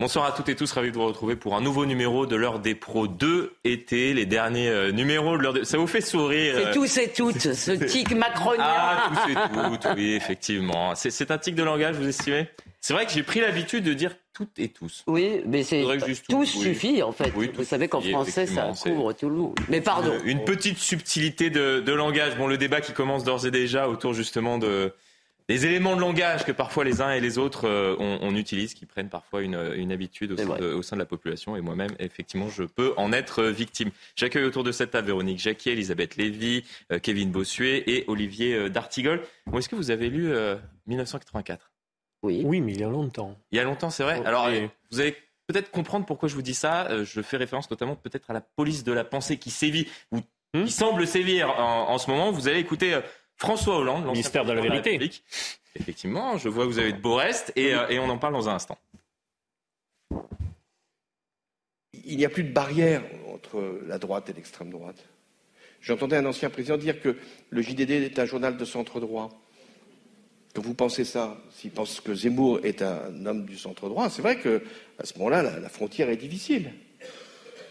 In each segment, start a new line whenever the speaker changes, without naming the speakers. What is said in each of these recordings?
Bonsoir à toutes et tous, ravi de vous retrouver pour un nouveau numéro de l'heure des pros 2 été, les derniers euh, numéros de l'heure des... Ça vous fait sourire
C'est tous et toutes, ce tic macronien.
Ah, tous et toutes, oui, effectivement. C'est un tic de langage, vous estimez? C'est vrai que j'ai pris l'habitude de dire toutes et tous.
Oui, mais c'est tous suffit en fait. vous savez qu'en français ça couvre tout le monde. Mais pardon.
Une, petite subtilité de, de langage. Bon, le débat qui commence d'ores et déjà autour justement de les éléments de langage que parfois les uns et les autres euh, on, utilise, qui prennent parfois une, habitude au sein, de, la population. Et moi-même, effectivement, je peux en être victime. J'accueille autour de cette table Véronique Jacquier, Elisabeth Lévy, euh, Kevin Bossuet et Olivier euh, D'Artigol. Est-ce que vous avez lu 1984
Oui.
Oui, mais il y a longtemps.
Il y a longtemps, c'est vrai. Alors, vous allez peut-être comprendre pourquoi je vous dis ça. Je fais référence notamment peut-être à la police de la pensée qui sévit, ou hmm qui semble sévir en, en, ce moment. Vous allez écouter François Hollande,
ministère de la Vérité.
Effectivement, je vois que vous avez de beaux restes et, euh, et on en parle dans un instant.
Il n'y a plus de barrière entre la droite et l'extrême droite. J'entendais un ancien président dire que le JDD est un journal de centre droit. Que vous pensez ça, s'il pense que Zemmour est un homme du centre droit, c'est vrai que à ce moment-là, la, frontière est difficile.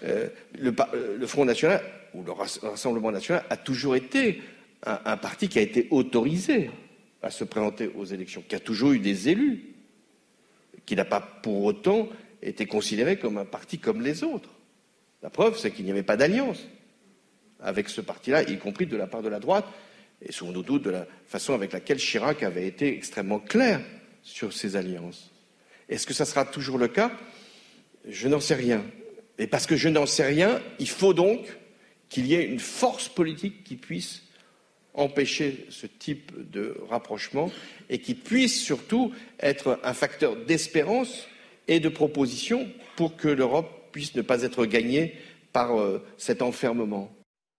Euh, le, euh, le, Front National ou le Rassemblement National a toujours été un, parti qui a été autorisé à se présenter aux élections, qui a toujours eu des élus, qui n'a pas pour autant été considéré comme un parti comme les autres. La preuve, c'est qu'il n'y avait pas d'alliance avec ce parti-là, y compris de la part de la droite, et doutes de la façon avec laquelle Chirac avait été extrêmement clair sur ces alliances. Est-ce que ça sera toujours le cas? Je n'en sais rien. Et parce que je n'en sais rien, il faut donc qu'il y ait une force politique qui puisse empêcher ce type de rapprochement et qui puisse surtout être un facteur d'espérance et de proposition pour que l'Europe puisse ne pas être gagnée par euh, cet enfermement.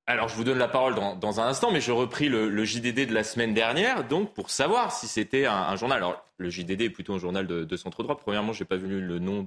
Alors, je vous donne la parole dans, un instant, mais je repris le, JDD de la semaine dernière, donc pour savoir si c'était un, journal. Alors, le JDD est plutôt un journal de, centre droit. Premièrement, je n'ai pas vu le nom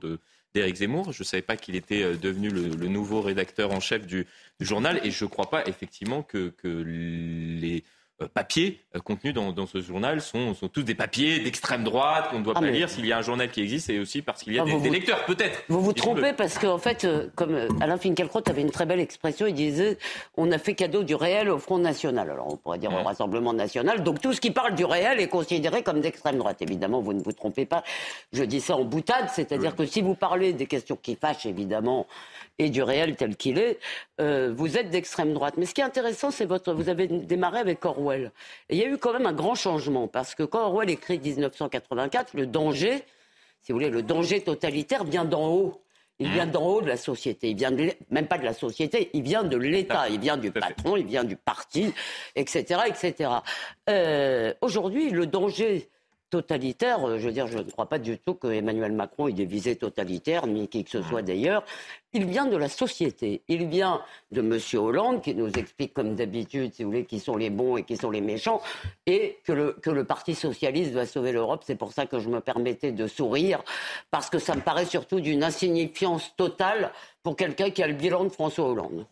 d'Éric Zemmour. Je savais pas qu'il était euh, devenu le, nouveau rédacteur en chef du, journal, et je crois pas effectivement que les papiers euh, contenus dans, ce journal sont, tous des papiers d'extrême droite qu'on ne doit ah, pas lire s'il y a un journal qui existe et aussi parce qu'il y a ah, des, lecteurs, peut-être.
Vous vous trompez parce qu'en fait, euh, comme Alain Finkielkraut avait une très belle expression, il disait on a fait cadeau du réel au Front National. Alors on pourrait dire au Rassemblement National. Donc tout ce qui parle du réel est considéré comme d'extrême droite. Évidemment, vous ne vous trompez pas. Je dis ça en boutade, c'est-à-dire que si vous parlez des questions qui fâchent, évidemment, et du réel tel qu'il est, vous êtes d'extrême droite. Mais ce qui est intéressant, c'est votre. Vous avez démarré avec Orwell. Et il y a eu quand même un grand changement, parce que quand Orwell écrit 1984, le danger, si vous voulez, le danger totalitaire vient d'en haut. Il vient d'en haut de la société. Il vient même pas de la société, il vient de l'État. Il vient du patron, il vient du parti, etc., etc. Euh, aujourd'hui, le danger totalitaire, euh, je veux dire, je ne crois pas du tout que Emmanuel Macron ait des visées totalitaires, ni qui que ce soit d'ailleurs. Il vient de la société. Il vient de M. Hollande, qui nous explique, comme d'habitude, si vous voulez, qui sont les bons et qui sont les méchants, et que le, que le Parti socialiste doit sauver l'Europe. C'est pour ça que je me permettais de sourire, parce que ça me paraît surtout d'une insignifiance totale pour quelqu'un qui a le bilan de François Hollande.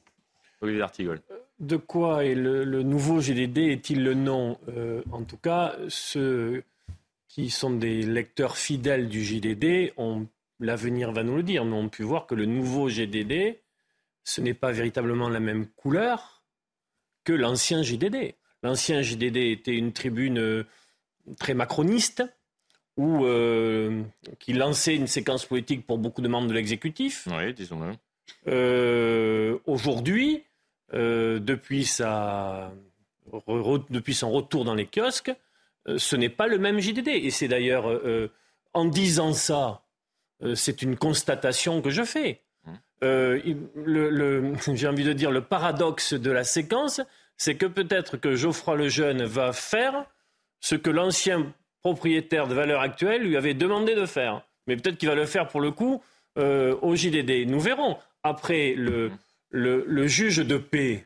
Olivier Artigol.
De quoi est le, nouveau GDD Est-il le nom? Euh, En tout cas, ce qui sont des lecteurs fidèles du JDD, l'avenir va nous le dire, mais on pu voir que le nouveau GDD, ce n'est pas véritablement la même couleur que l'ancien JDD. L'ancien JDD était une tribune euh, très macroniste, où, euh, qui lançait une séquence politique pour beaucoup de membres de l'exécutif.
Oui, disons-le.
Euh, aujourd'hui, depuis, sa, depuis son retour dans les kiosques, ce n'est pas le même JDD. Et c'est d'ailleurs, euh, euh, en disant ça, c'est une constatation que je fais. J'ai envie de dire le paradoxe de la séquence, c'est que peut-être que Geoffroy Lejeune va faire ce que l'ancien propriétaire de valeur actuelle lui avait demandé de faire. Mais peut-être qu'il va le faire pour le coup au JDD. Nous verrons. Après, le, le juge de paix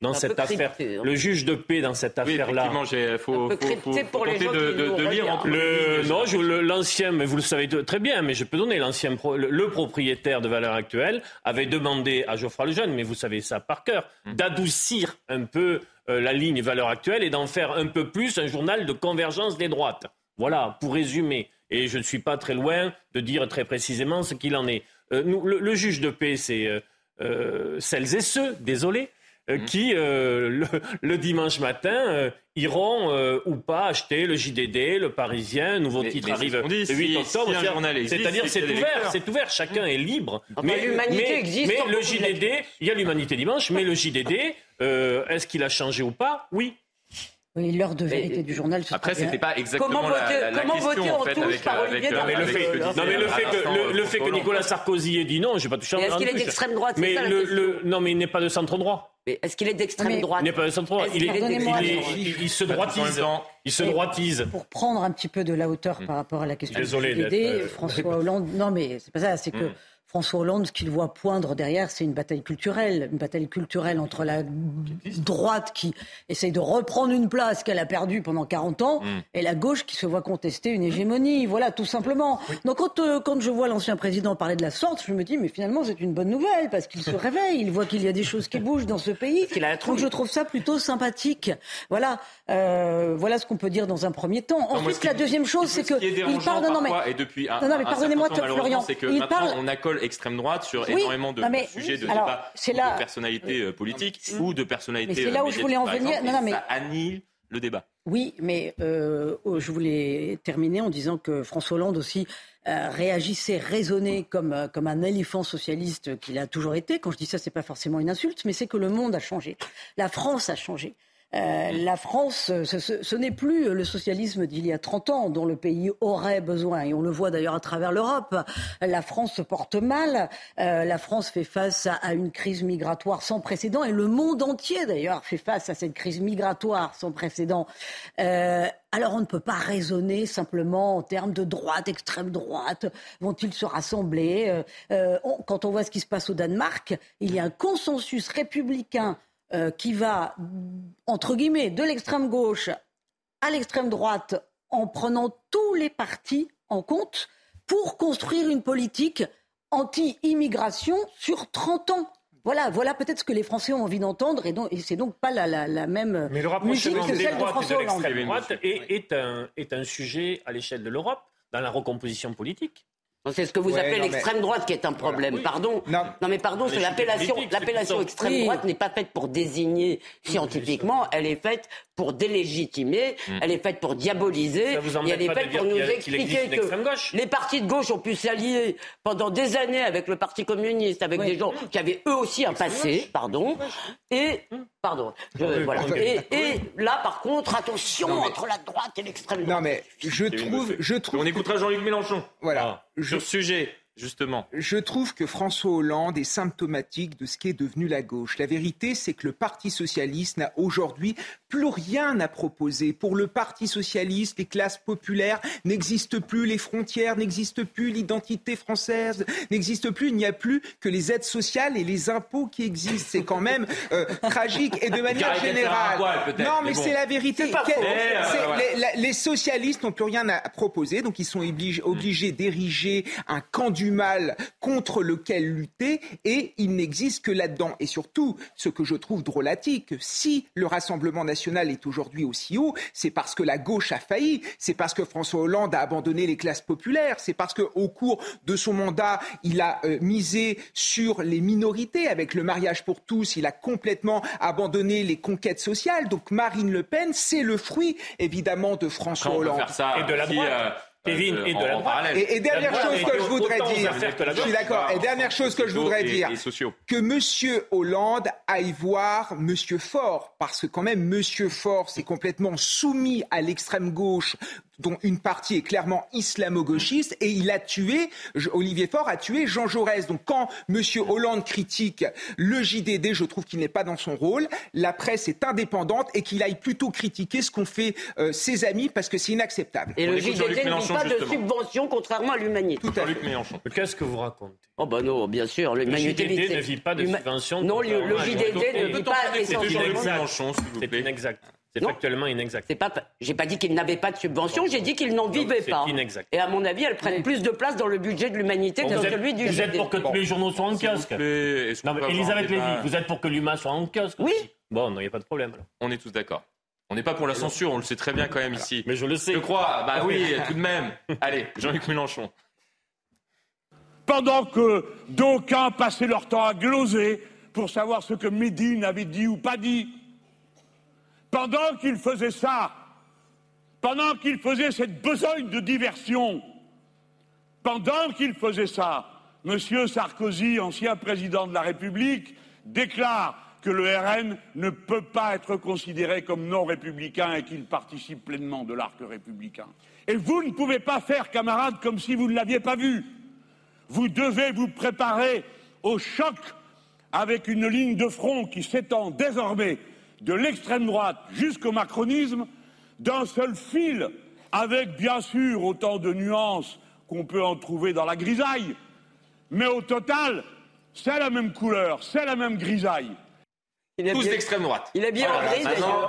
dans cette affaire. Hein. Le juge de paix dans cette affaire-là.
Oui, il faut, faut,
pour les gens de, de, de lire
le, Non, l'ancien, mais vous le savez très bien, mais je peux donner l'ancien, le, propriétaire de valeur actuelle avait demandé à Geoffroy Lejeune, mais vous savez ça par cœur, hum. d'adoucir un peu euh, la ligne valeur actuelle et d'en faire un peu plus un journal de convergence des droites. Voilà, pour résumer. Et je ne suis pas très loin de dire très précisément ce qu'il en est. nous, le, juge de paix, c'est celles et ceux, désolé, mmh. qui, le, dimanche matin, iront euh, ou pas acheter le JDD, le Parisien, nouveau titre arrive le 8 octobre. C'est-à-dire c'est ouvert, c'est ouvert, chacun est libre.
mais l'humanité existe.
Mais le JDD, il y a l'humanité dimanche, mais le JDD, euh, est-ce qu'il a changé ou pas? Oui.
Oui, l'heure de vérité du journal.
Après, c'était pas exactement
comment voter,
la, la
comment
question
voter
en fait, avec,
par
avec,
avec,
non, mais le fait, non, mais le fait que, le, fait que Nicolas Sarkozy ait dit non, je vais pas toucher.
Est-ce qu'il est d'extrême droite
Mais le, non, mais il n'est pas de centre droit.
Mais est-ce qu'il est d'extrême droite
Il n'est pas de centre droit. Il, il, se droitise. Il se droitise.
Pour prendre un petit peu de la hauteur par rapport à la question
Désolé,
du François Hollande. Non, mais c'est pas ça. C'est que hmm. François Hollande, ce qu'il voit poindre derrière, c'est une bataille culturelle, une bataille culturelle entre la droite qui essaye de reprendre une place qu'elle a perdue pendant 40 ans mm. et la gauche qui se voit contester une hégémonie. Voilà, tout simplement. Donc quand, euh, quand je vois l'ancien président parler de la sorte, je me dis, mais finalement, c'est une bonne nouvelle parce qu'il se réveille, il voit qu'il y a des choses qui bougent dans ce pays. Donc je trouve ça plutôt sympathique. Voilà, euh, voilà ce qu'on peut dire dans un premier temps. Ensuite, la deuxième chose, c'est que il
parle. Non, mais, et depuis un, non, non, mais pardonnez-moi, Florian. C'est que il parle. On accole extrême droite sur énormément de, sujets de débat de personnalité euh, politique ou de personnalité.
C'est là où je voulais en venir.
Non, non, mais... Ça annule le débat.
Oui, mais euh, oh, je voulais terminer en disant que François Hollande aussi euh, réagissait, raisonnait comme, comme un éléphant socialiste qu'il a toujours été. Quand je dis ça, c'est pas forcément une insulte, mais c'est que le monde a changé. La France a changé. Euh, la France, ce, n'est plus le socialisme d'il y a 30 ans dont le pays aurait besoin. Et on le voit d'ailleurs à travers l'Europe. La France se porte mal. Euh, la France fait face à, une crise migratoire sans précédent. Et le monde entier d'ailleurs fait face à cette crise migratoire sans précédent. Euh, alors on ne peut pas raisonner simplement en termes de droite, extrême droite. Vont-ils se rassembler? Quand on voit ce qui se passe au Danemark, il y a un consensus républicain euh, qui va, entre guillemets, de l'extrême gauche à l'extrême droite en prenant tous les partis en compte pour construire une politique anti-immigration sur 30 ans. Voilà, voilà peut-être ce que les Français ont envie d'entendre et, et c'est donc pas la, la, même
Mais le musique que celle de François Hollande. droite est, un, est un sujet à l'échelle de l'Europe dans la recomposition politique.
C'est ce que vous appelez l'extrême droite qui est un problème. Pardon. Non. mais pardon, c'est l'appellation. L'appellation extrême droite n'est pas faite pour désigner scientifiquement. Elle est faite pour délégitimer. Hmm. Elle est faite pour diaboliser.
et elle est faite pour nous expliquer que
les partis de gauche ont pu s'allier pendant des années avec le Parti communiste, avec des gens qui avaient eux aussi un passé. Pardon. Et pardon. voilà. Et, là, par contre, attention entre la droite et l'extrême droite.
Non mais je trouve, je trouve.
On écoutera Jean-Luc Mélenchon.
Voilà.
Ah. Sur sujet. Justement.
Je trouve que François Hollande est symptomatique de ce qu'est devenu la gauche. La vérité, c'est que le Parti socialiste n'a aujourd'hui plus rien à proposer. Pour le Parti socialiste, les classes populaires n'existent plus, les frontières n'existent plus, l'identité française n'existe plus. Il n'y a plus que les aides sociales et les impôts qui existent. C'est quand même euh, tragique. Et de manière générale. non, mais, c'est la vérité. Les, socialistes n'ont plus rien à proposer, donc ils sont obligés, obligés d'ériger un camp du mal contre lequel lutter et il n'existe que là-dedans. Et surtout, ce que je trouve drôlatique, si le Rassemblement national est aujourd'hui aussi haut, c'est parce que la gauche a failli, c'est parce que François Hollande a abandonné les classes populaires, c'est parce qu'au cours de son mandat, il a euh, misé sur les minorités avec le mariage pour tous, il a complètement abandonné les conquêtes sociales. Donc Marine Le Pen, c'est le fruit évidemment de François Hollande.
et de la droite. Euh,
Kevin euh, et de la
Et, dernière chose que je voudrais dire, je suis d'accord. Et dernière chose que je voudrais dire, que Monsieur Hollande aille voir Monsieur Faure, parce que quand même Monsieur Faure s'est complètement soumis à l'extrême gauche dont une partie est clairement islamo-gauchiste, et il a tué, Olivier Faure a tué Jean Jaurès. Donc quand M. Hollande critique le JDD, je trouve qu'il n'est pas dans son rôle. La presse est indépendante et qu'il aille plutôt critiquer ce qu'ont fait euh, ses amis parce que c'est inacceptable.
Et le JDD ne vit pas de subvention, contrairement à l'humanité.
Tout à fait. Qu'est-ce que vous racontez?
Oh ben non, bien sûr.
L'humanité le JDD ne vit pas de subvention.
Non, le, JDD ne vit pas
essentiellement. C'est inexact. C'est factuellement inexact.
C'est pas, j'ai pas dit qu'ils n'avaient pas de subvention, j'ai dit qu'ils n'en vivaient pas.
Inexact.
Et à mon avis, elles prennent plus de place dans le budget de l'humanité que dans celui du
Vous êtes pour que tous les journaux soient en kiosque. Non, Elisabeth Lévy, vous êtes pour que l'humain soit en kiosque
Oui.
Bon, non, il n'y a pas de problème.
On est tous d'accord. On n'est pas pour la censure, on le sait très bien quand même ici.
Mais je le sais.
Je crois, bah oui, tout de même. Allez, Jean-Luc Mélenchon.
Pendant que d'aucuns passaient leur temps à gloser pour savoir ce que Médine avait dit ou pas dit, pendant qu'il faisait ça, pendant qu'il faisait cette besogne de diversion, pendant qu'il faisait ça, M. Sarkozy, ancien président de la République, déclare que le RN ne peut pas être considéré comme non républicain et qu'il participe pleinement de l'arc républicain. Et vous ne pouvez pas faire, camarades, comme si vous ne l'aviez pas vu. Vous devez vous préparer au choc avec une ligne de front qui s'étend désormais de l'extrême droite jusqu'au macronisme d'un seul fil, avec bien sûr autant de nuances qu'on peut en trouver dans la grisaille, mais au total, c'est la même couleur, c'est la même grisaille.
Tous d'extrême droite.
Il a bien en gris,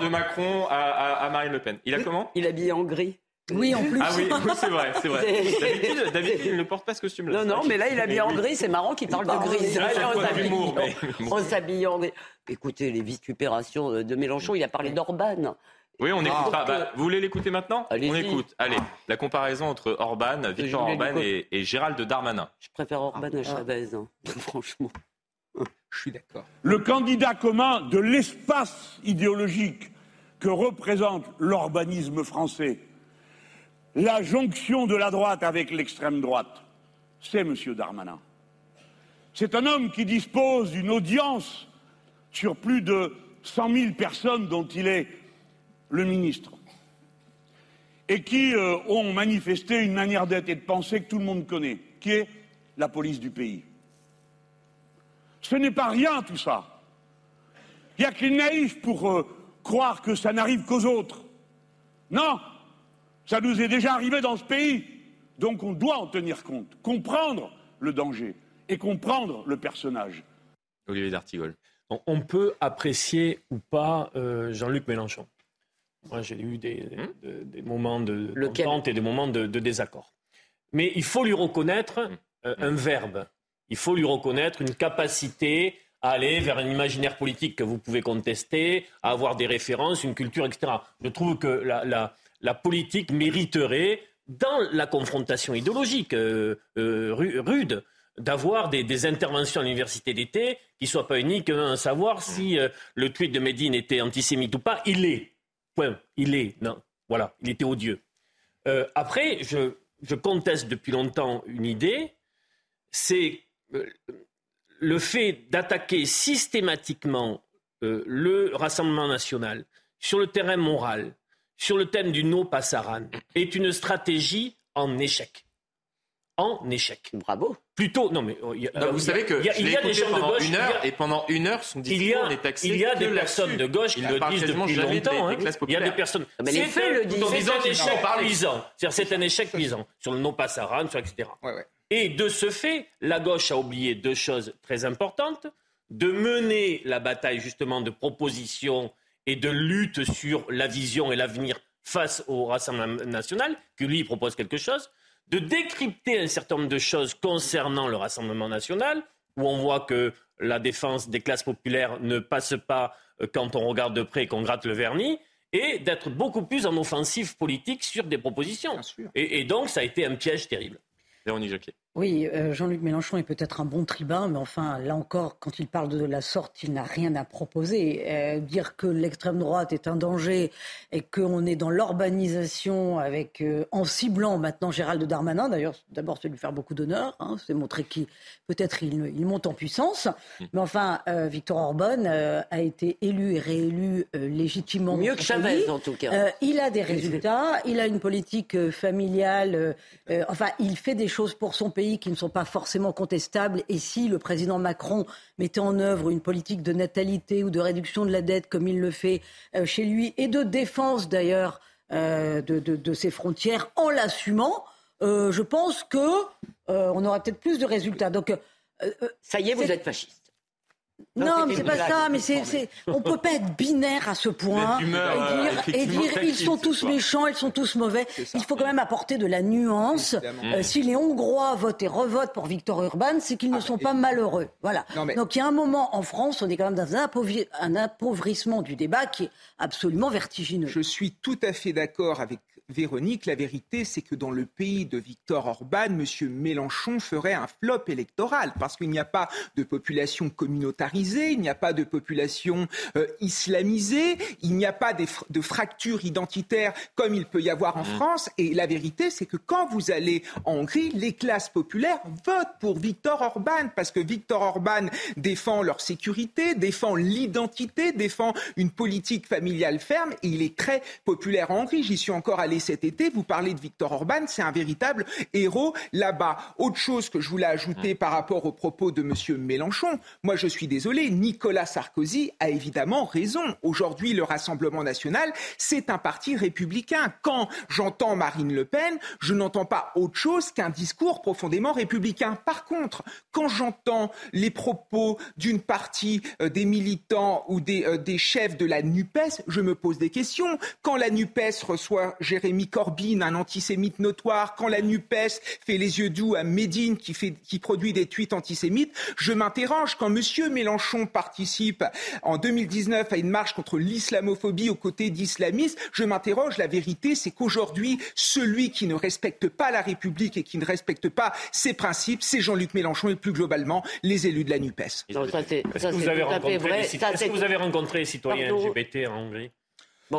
de Macron à, Marine Le Pen. Il a comment?
Il a bien en gris.
Oui, en plus.
Ah oui, c'est vrai, c'est vrai. D'habitude, il ne porte pas ce costume-là.
Non, non, mais là, il a bien en gris. C'est marrant qu'il parle de gris. on s'habille en gris. Écoutez, les vitupérations de Mélenchon, il a parlé d'Orban.
Oui, on écoute. Bah, vous voulez l'écouter maintenant? On écoute. Allez, la comparaison entre Orban, Victor Orban et, Gérald Darmanin.
Je préfère Orban à Chavez, hein, franchement.
Je suis d'accord.
Le candidat commun de l'espace idéologique que représente l'urbanisme français, la jonction de la droite avec l'extrême droite, c'est M. Darmanin. C'est un homme qui dispose d'une audience sur plus de 100 000 personnes dont il est le ministre et qui euh, ont manifesté une manière d'être et de penser que tout le monde connaît, qui est la police du pays. Ce n'est pas rien tout ça. Il n'y a que les naïfs pour euh, croire que ça n'arrive qu'aux autres. Non, ça nous est déjà arrivé dans ce pays. Donc on doit en tenir compte, comprendre le danger et comprendre le personnage.
Olivier d'Artigol.
On peut apprécier ou pas euh, Jean-Luc Mélenchon. Moi, j'ai eu des, hmm moments de contente et des moments de, désaccord. Mais il faut lui reconnaître hmm. euh, un verbe il faut lui reconnaître une capacité à aller vers un imaginaire politique que vous pouvez contester, à avoir des références, une culture, etc. Je trouve que la, politique mériterait, dans la confrontation idéologique euh, euh, rude, d'avoir des, interventions à l'université d'été qui ne soient pas uniques savoir si euh, le tweet de Médine était antisémite ou pas. Il est. Point. Il est. Non. Voilà. Il était odieux. après, je conteste depuis longtemps une idée, c'est le fait d'attaquer systématiquement le Rassemblement national sur le terrain moral, sur le thème du no passaran, est une stratégie en échec. En échec.
Bravo.
Plutôt, non mais
oh, vous savez que il y a, des gens de gauche une heure et pendant une heure son discours
il y a,
est taxé
Il y a des personnes de gauche qui le disent depuis longtemps. Hein. Il y a des personnes.
Mais les faits le disent.
C'est un échec cuisant. C'est un échec cuisant sur le no passaran, sur etc. Ouais, ouais. Et de ce fait, la gauche a oublié deux choses très importantes de mener la bataille justement de propositions et de lutte sur la vision et l'avenir face au Rassemblement national, que lui propose quelque chose, de décrypter un certain nombre de choses concernant le Rassemblement national, où on voit que la défense des classes populaires ne passe pas euh, quand on regarde de près et qu'on gratte le vernis, et d'être beaucoup plus en offensive politique sur des propositions. Et, et donc, ça a été un piège terrible.
Véronique Jacquet.
Oui, euh, Jean-Luc Mélenchon est peut-être un bon tribun, mais enfin, là encore, quand il parle de la sorte, il n'a rien à proposer. Euh, dire que l'extrême droite est un danger et qu'on est dans l'urbanisation avec, euh, en ciblant maintenant Gérald Darmanin, d'ailleurs, d'abord, c'est lui faire beaucoup d'honneur, hein, c'est montrer qu'il, peut-être, il, monte en puissance. Mmh. Mais enfin, Victor Orban a été élu et réélu légitimement.
Mieux que Chavez, en tout cas.
il a des résultats, il a une politique familiale, enfin, il fait des choses pour son pays qui ne sont pas forcément contestables. Et si le président Macron mettait en œuvre une politique de natalité ou de réduction de la dette comme il le fait euh, chez lui, et de défense d'ailleurs euh, de, ses frontières en l'assumant, euh, je pense que on aura peut-être plus de résultats. Donc,
ça y est, vous êtes fasciste.
Non, mais c'est pas ça. Mais c'est, on peut pas être binaire à ce point et dire, et dire ils sont tous méchants, ils sont tous mauvais. Il faut quand même apporter de la nuance. Euh, si les Hongrois votent et revotent pour Victor Urban, c'est qu'ils ne ah, sont pas malheureux. Voilà. Donc il y a un moment en France, on est quand même dans un appauvrissement du débat qui est absolument vertigineux.
Je suis tout à fait d'accord avec Véronique, la vérité, c'est que dans le pays de Victor Orban, M. Mélenchon ferait un flop électoral parce qu'il n'y a pas de population communautarisée, il n'y a pas de population euh, islamisée, il n'y a pas de fractures identitaires comme il peut y avoir en mmh. France. Et la vérité, c'est que quand vous allez en Hongrie, les classes populaires votent pour Victor Orban parce que Victor Orban défend leur sécurité, défend l'identité, défend une politique familiale ferme et il est très populaire en Hongrie. J'y suis encore allé cet été. Vous parlez de Victor Orban, c'est un véritable héros là-bas. Autre chose que je voulais ajouter par rapport aux propos de M. Mélenchon, moi je suis désolé, Nicolas Sarkozy a évidemment raison. Aujourd'hui, le Rassemblement national, c'est un parti républicain. Quand j'entends Marine Le Pen, je n'entends pas autre chose qu'un discours profondément républicain. Par contre, quand j'entends les propos d'une partie euh, des militants ou des, euh, des chefs de la NUPES, je me pose des questions. Quand la NUPES reçoit Jérémy Jérémy Corbyn, un antisémite notoire, quand la NUPES fait les yeux doux à Médine qui, fait, qui produit des tweets antisémites, je m'interroge. Quand M. Mélenchon participe en 2019 à une marche contre l'islamophobie aux côtés d'islamistes, je m'interroge. La vérité, c'est qu'aujourd'hui, celui qui ne respecte pas la République et qui ne respecte pas ses principes, c'est Jean-Luc Mélenchon et plus globalement les élus de la NUPES. Est-ce
que, vous avez rencontré, est-ce que vous avez rencontré les citoyens LGBT en Hongrie?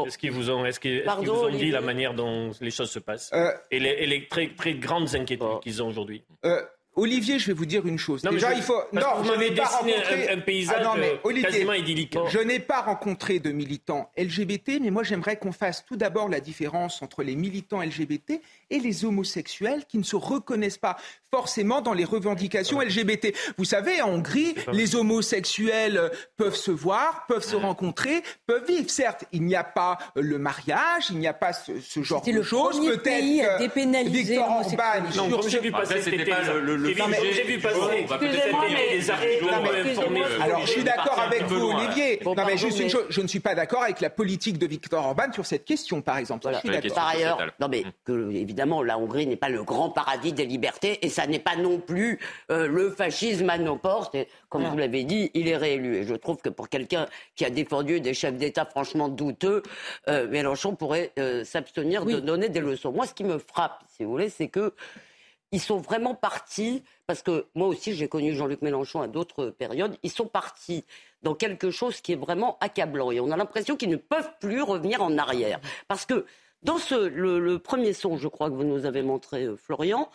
Est-ce qu'ils vous ont, est-ce qu'ils, vous ont dit la manière dont les choses se passent euh, et, les, très, très grandes inquiétudes qu'ils ont aujourd'hui
euh, Olivier, je vais vous dire une chose.
Non,
Déjà,
il faut. non, vous m'avez dessiné un, paysage ah euh, quasiment idyllique.
Je n'ai pas rencontré de militants LGBT, mais moi, j'aimerais qu'on fasse tout d'abord la différence entre les militants LGBT et les homosexuels qui ne se reconnaissent pas forcément dans les revendications LGBT. Vous savez, en Hongrie, les homosexuels peuvent se voir, peuvent se rencontrer, peuvent vivre. Certes, il n'y a pas le mariage, il n'y a pas ce, genre de choses.
Peut-être Victor Orban,
non, j'ai vu passer, c'était pas le j'ai vu passer
Alors, je suis d'accord avec vous, Olivier. Non, mais je ne suis pas d'accord avec la politique de Viktor Orban sur cette question, par exemple.
Par ailleurs, non, mais évidemment, la Hongrie n'est pas le grand paradis des libertés et ça n'est pas non plus euh, le fascisme à nos portes. Et, comme vous l'avez dit, il est réélu. Et je trouve que pour quelqu'un qui a défendu des chefs d'État franchement douteux, euh, Mélenchon pourrait euh, s'abstenir de donner des leçons. Moi, ce qui me frappe, si vous voulez, c'est que ils sont vraiment partis, parce que moi aussi j'ai connu Jean-Luc Mélenchon à d'autres périodes, ils sont partis dans quelque chose qui est vraiment accablant. Et on a l'impression qu'ils ne peuvent plus revenir en arrière. Parce que dans ce, le, premier son, je crois que vous nous avez montré, euh, Florian,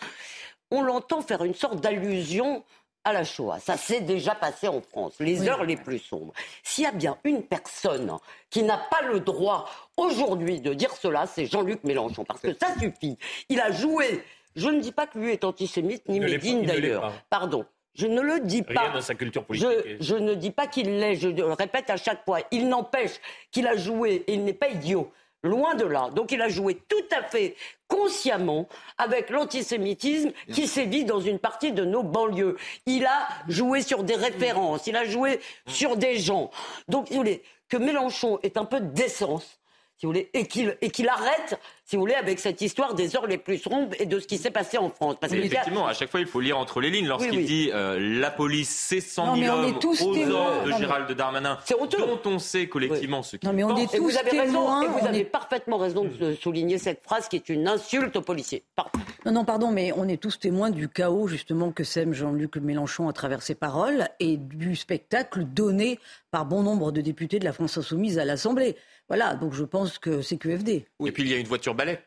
on l'entend faire une sorte d'allusion à la Shoah. Ça s'est déjà passé en France, les heures les plus sombres. S'il y a bien une personne qui n'a pas le droit aujourd'hui de dire cela, c'est Jean-Luc Mélenchon. Parce que ça suffit. Il a joué je ne dis pas que lui est antisémite, ni Médine d'ailleurs. Pardon. Je ne le dis pas.
dans sa culture politique.
Je, ne dis pas qu'il l'est, je le répète à chaque fois. Il n'empêche qu'il a joué, et il n'est pas idiot. Loin de là. Donc il a joué tout à fait consciemment avec l'antisémitisme qui sévit dans une partie de nos banlieues. Il a joué sur des références, il a joué sur des gens. Donc, si vous voulez, que Mélenchon ait un peu de décence, si vous voulez, et qu'il arrête si vous voulez, avec cette histoire des heures les plus sombres et de ce qui s'est passé en France.
Parce effectivement, à chaque fois, il faut lire entre les lignes. Lorsqu'il dit euh, la police, c'est 100 000 hommes aux ordres de Gérald Darmanin, dont on sait collectivement ce qui
Non, mais on est tous
vous avez
témoins.
Raison, et vous avez parfaitement raison de souligner cette phrase qui est une insulte aux policiers.
Pardon. Non, non, pardon, mais on est tous témoins du chaos, justement, que sème Jean-Luc Mélenchon à travers ses paroles et du spectacle donné par bon nombre de députés de la France Insoumise à l'Assemblée. Voilà, donc je pense que c'est QFD.
Et puis il y a une voiture balai.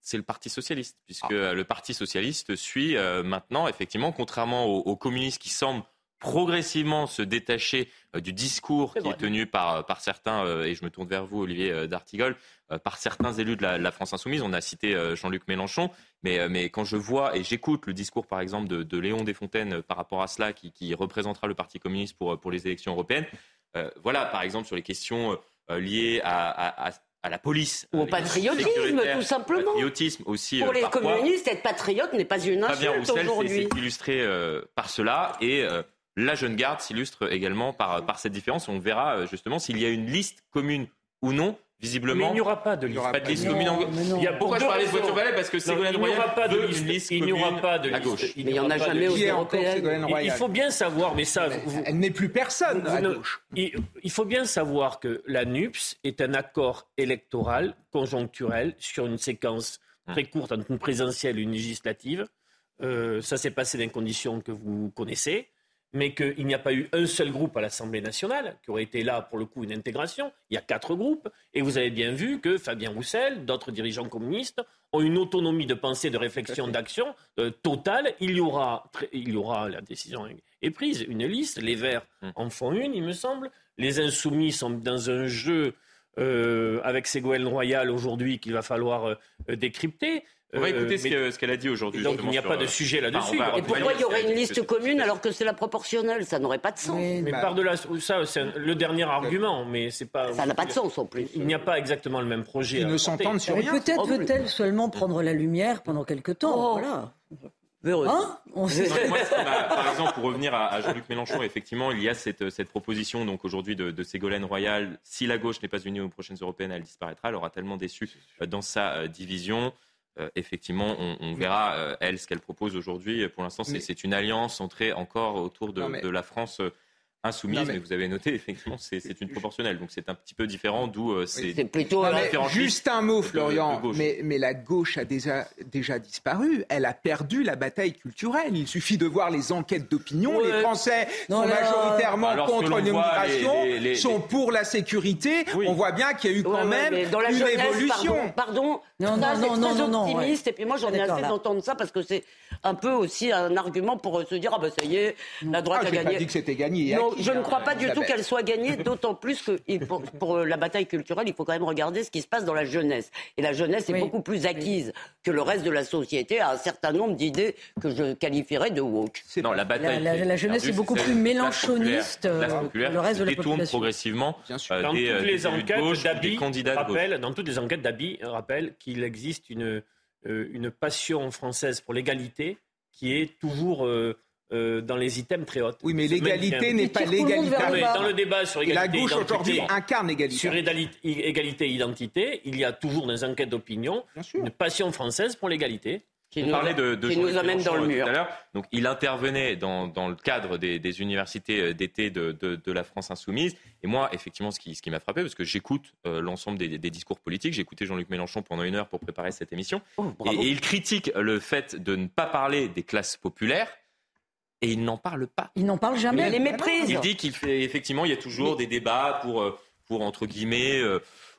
C'est le Parti socialiste, puisque ah. le Parti socialiste suit euh, maintenant, effectivement, contrairement aux, communistes qui semblent progressivement se détacher euh, du discours qui est tenu par, par certains, euh, et je me tourne vers vous, Olivier D'Artigol, par certains élus de la, France insoumise. On a cité Jean-Luc Mélenchon, mais, mais, quand je vois et j'écoute le discours, par exemple, de, Léon Desfontaines par rapport à cela, qui, qui, représentera le Parti communiste pour, pour les élections européennes, voilà, par exemple, sur les questions euh, liées à, la police.
Ou au patriotisme, tout simplement.
Patriotisme aussi.
Pour euh, les communistes, être patriote n'est pas une insulte aujourd'hui.
c'est illustré euh, par cela. Et la jeune garde s'illustre également par, par cette différence. On verra euh, justement s'il y a une liste commune ou non Visiblement,
mais il n'y aura pas de liste.
Pas de liste commune. Il y a Pourquoi je parlais de voiture balai Parce que Ségolène Royal
pas de liste. Il n'y aura pas de liste.
À gauche.
Il n'y en a jamais aux européennes.
Il faut bien savoir, mais ça,
elle n'est plus personne à gauche.
Il faut bien savoir que la NUPS est un accord électoral conjoncturel sur une séquence très courte entre une présidentielle et une législative. Euh, ça s'est passé dans les conditions que vous connaissez mais qu'il n'y a pas eu un seul groupe à l'Assemblée nationale, qui aurait été là pour le coup une intégration. Il y a quatre groupes, et vous avez bien vu que Fabien Roussel, d'autres dirigeants communistes, ont une autonomie de pensée, de réflexion, d'action euh, totale. Il y, aura, il y aura, la décision est prise, une liste. Les Verts hum. en font une, il me semble. Les Insoumis sont dans un jeu euh, avec Ségolène Royal aujourd'hui qu'il va falloir euh, décrypter.
On va écouter ce qu'elle a dit aujourd'hui.
Donc il n'y a pas de sujet là-dessus.
et pourquoi il y aurait une liste commune alors que c'est la proportionnelle? Ça n'aurait pas de sens.
Mais,
bah,
par-delà ça, c'est le dernier argument, mais c'est pas.
Ça n'a pas de sens en plus.
Il n'y a pas exactement le même projet.
Ils ne s'entendent sur rien.
Peut-être peut-elle seulement prendre la lumière pendant quelques temps. Oh. Voilà.
Hein? Par exemple, pour revenir à, Jean-Luc Mélenchon, effectivement, il y a cette, cette proposition donc aujourd'hui de, de, Ségolène Royal. Si la gauche n'est pas unie aux prochaines européennes, elle disparaîtra. Elle aura tellement déçu dans sa euh, division. Euh, effectivement, on, verra, euh, elle, ce qu'elle propose aujourd'hui. Pour l'instant, c'est une alliance centrée encore autour de, la France euh, insoumise, mais... vous avez noté, effectivement, c'est une proportionnelle. Donc c'est un petit peu différent, d'où c'est
plutôt
Juste un mot, Florian, mais, mais, la gauche a déjà, déjà disparu. Elle a perdu la bataille culturelle. Il suffit de voir les enquêtes d'opinion. Les Français sont majoritairement contre l'immigration, sont pour la sécurité. On voit bien qu'il y a eu quand même une évolution.
pardon non, non, non, non, non, non, optimiste. Et puis moi, j'en ai assez d'entendre ça parce que c'est un peu aussi un argument pour se dire ah ben ça y est, la droite
ah,
a gagné.
Pas dit que c'était gagné.
Je ne crois pas du tout qu'elle soit gagnée, d'autant plus que pour, pour, la bataille culturelle, il faut quand même regarder ce qui se passe dans la jeunesse. Et la jeunesse est beaucoup plus acquise que le reste de la société à un certain nombre d'idées que je qualifierais de woke.
Non, la bataille.
La, jeunesse est beaucoup plus mélanchoniste que le reste de la population.
progressivement
euh, dans, toutes les enquêtes d'Abi, dans toutes les enquêtes d'Abi rappelle qu'il existe une, euh, une passion française pour l'égalité qui est toujours euh, euh, dans les items très hautes.
Oui, mais l'égalité n'est pas l'égalité.
Dans le débat sur égalité
la gauche aujourd'hui incarne
l'égalité. Sur égalité et identité, il y a toujours dans les enquêtes d'opinion une passion française pour l'égalité.
Qui nous, de, de qui nous amène dans le mur.
Donc, il intervenait dans, dans le cadre des, des universités euh, d'été de, de, la France insoumise. Et moi, effectivement, ce qui, ce qui m'a frappé, parce que j'écoute euh, l'ensemble des, des, discours politiques, j'ai écouté Jean-Luc Mélenchon pendant une heure pour préparer cette émission, oh, et, et, il critique le fait de ne pas parler des classes populaires. Et il n'en parle pas.
Il n'en parle jamais.
Il les méprise.
Il dit qu'il fait effectivement, il y a toujours des débats pour, euh, pour entre guillemets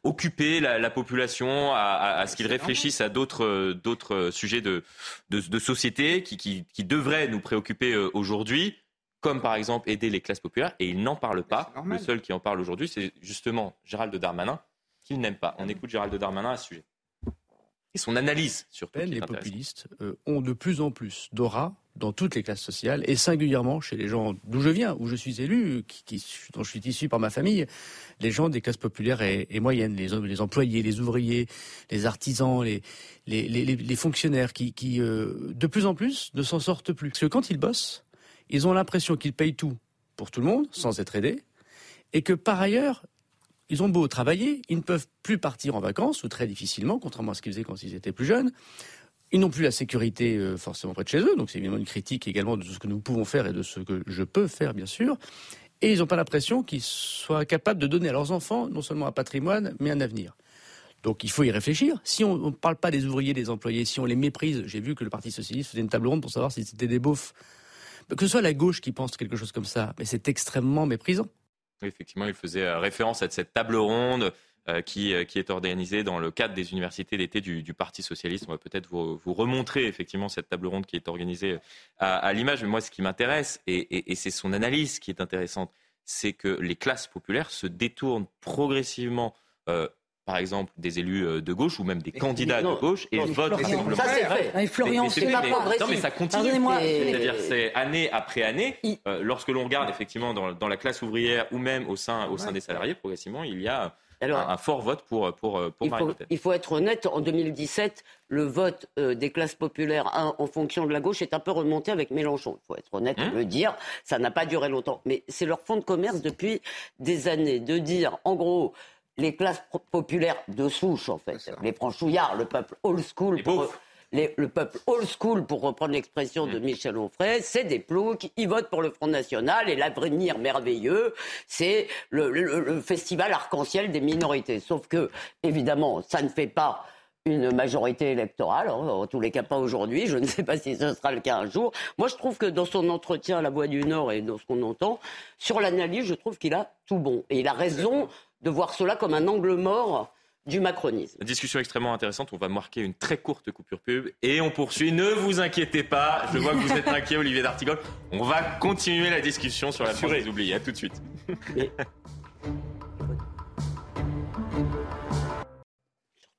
occuper la, population à, ce qu'ils réfléchissent à d'autres d'autres sujets de, de, société qui, qui, devraient nous préoccuper euh, aujourd'hui, comme par exemple aider les classes populaires, et ils n'en parlent pas. Le seul qui en parle aujourd'hui, c'est justement Gérald Darmanin, qu'il n'aime pas. On écoute Gérald Darmanin à ce sujet. Et son analyse surtout.
Les populistes euh, ont de plus en plus d'aura dans toutes les classes sociales et singulièrement chez les gens d'où je viens, où je suis élu, qui, dont je suis issu par ma famille, les gens des classes populaires et, moyennes, les, employés, les ouvriers, les artisans, les, fonctionnaires qui, qui euh, de plus en plus ne s'en sortent plus. Parce que quand ils bossent, ils ont l'impression qu'ils payent tout pour tout le monde sans être aidés et que par ailleurs, ils ont beau travailler, ils ne peuvent plus partir en vacances, ou très difficilement, contrairement à ce qu'ils faisaient quand ils étaient plus jeunes. Ils n'ont plus la sécurité euh, forcément près de chez eux, donc c'est évidemment une critique également de ce que nous pouvons faire et de ce que je peux faire, bien sûr. Et ils n'ont pas l'impression qu'ils soient capables de donner à leurs enfants non seulement un patrimoine, mais un avenir. Donc il faut y réfléchir. Si on ne parle pas des ouvriers, des employés, si on les méprise, j'ai vu que le Parti socialiste faisait une table ronde pour savoir si c'était des beaufs. Que ce soit la gauche qui pense quelque chose comme ça, mais c'est extrêmement méprisant.
effectivement, il faisait euh, référence à cette table ronde qui, euh, qui, est organisée dans le cadre des universités d'été du, du, Parti socialiste. On va peut-être vous, vous, remontrer effectivement cette table ronde qui est organisée à, à l'image. Mais moi, ce qui m'intéresse, et, et, et c'est son analyse qui est intéressante, c'est que les classes populaires se détournent progressivement euh, par exemple, des élus euh, de gauche ou même des candidats de gauche et votent
simplement. Ça, c'est vrai.
Florian, c'est
pas Non, mais ça continue. C'est-à-dire, c'est année après année. lorsque l'on regarde effectivement dans, dans, la classe ouvrière ou même au sein, au sein des salariés, progressivement, il y a un, fort vote pour, pour, pour
il
Marine
faut,
Le Pen.
Il faut être honnête, en 2017, le vote euh, des classes populaires hein, en fonction de la gauche est un peu remonté avec Mélenchon. Il faut être honnête et
Mmh.
le dire. Ça n'a pas duré longtemps. Mais c'est leur fond de commerce depuis des années de dire, en gros, les classes populaires de souche, en fait, les franchouillards, le peuple old school.
Les
pour-
beaufs.
Les- le peuple old school, pour reprendre l'expression de Michel Onfray, c'est des ploucs, ils votent pour le Front National et l'avenir merveilleux, c'est le, le- le festival arc-en-ciel des minorités. Sauf que, évidemment, ça ne fait pas une majorité électorale, hein, en tous les cas pas aujourd'hui, je ne sais pas si ce sera le cas un jour. Moi je trouve que dans son entretien à la Voix du Nord et dans ce qu'on entend, sur l'analyse, je trouve qu'il a tout bon. Et il a raison de voir cela comme un angle mort du macronisme.
Discussion extrêmement intéressante. On va marquer une très courte coupure pub et on poursuit. Ne vous inquiétez pas. Je vois que vous êtes inquiet, Olivier D'Artigol. On va continuer la discussion sur la France des oubliés. À tout de suite.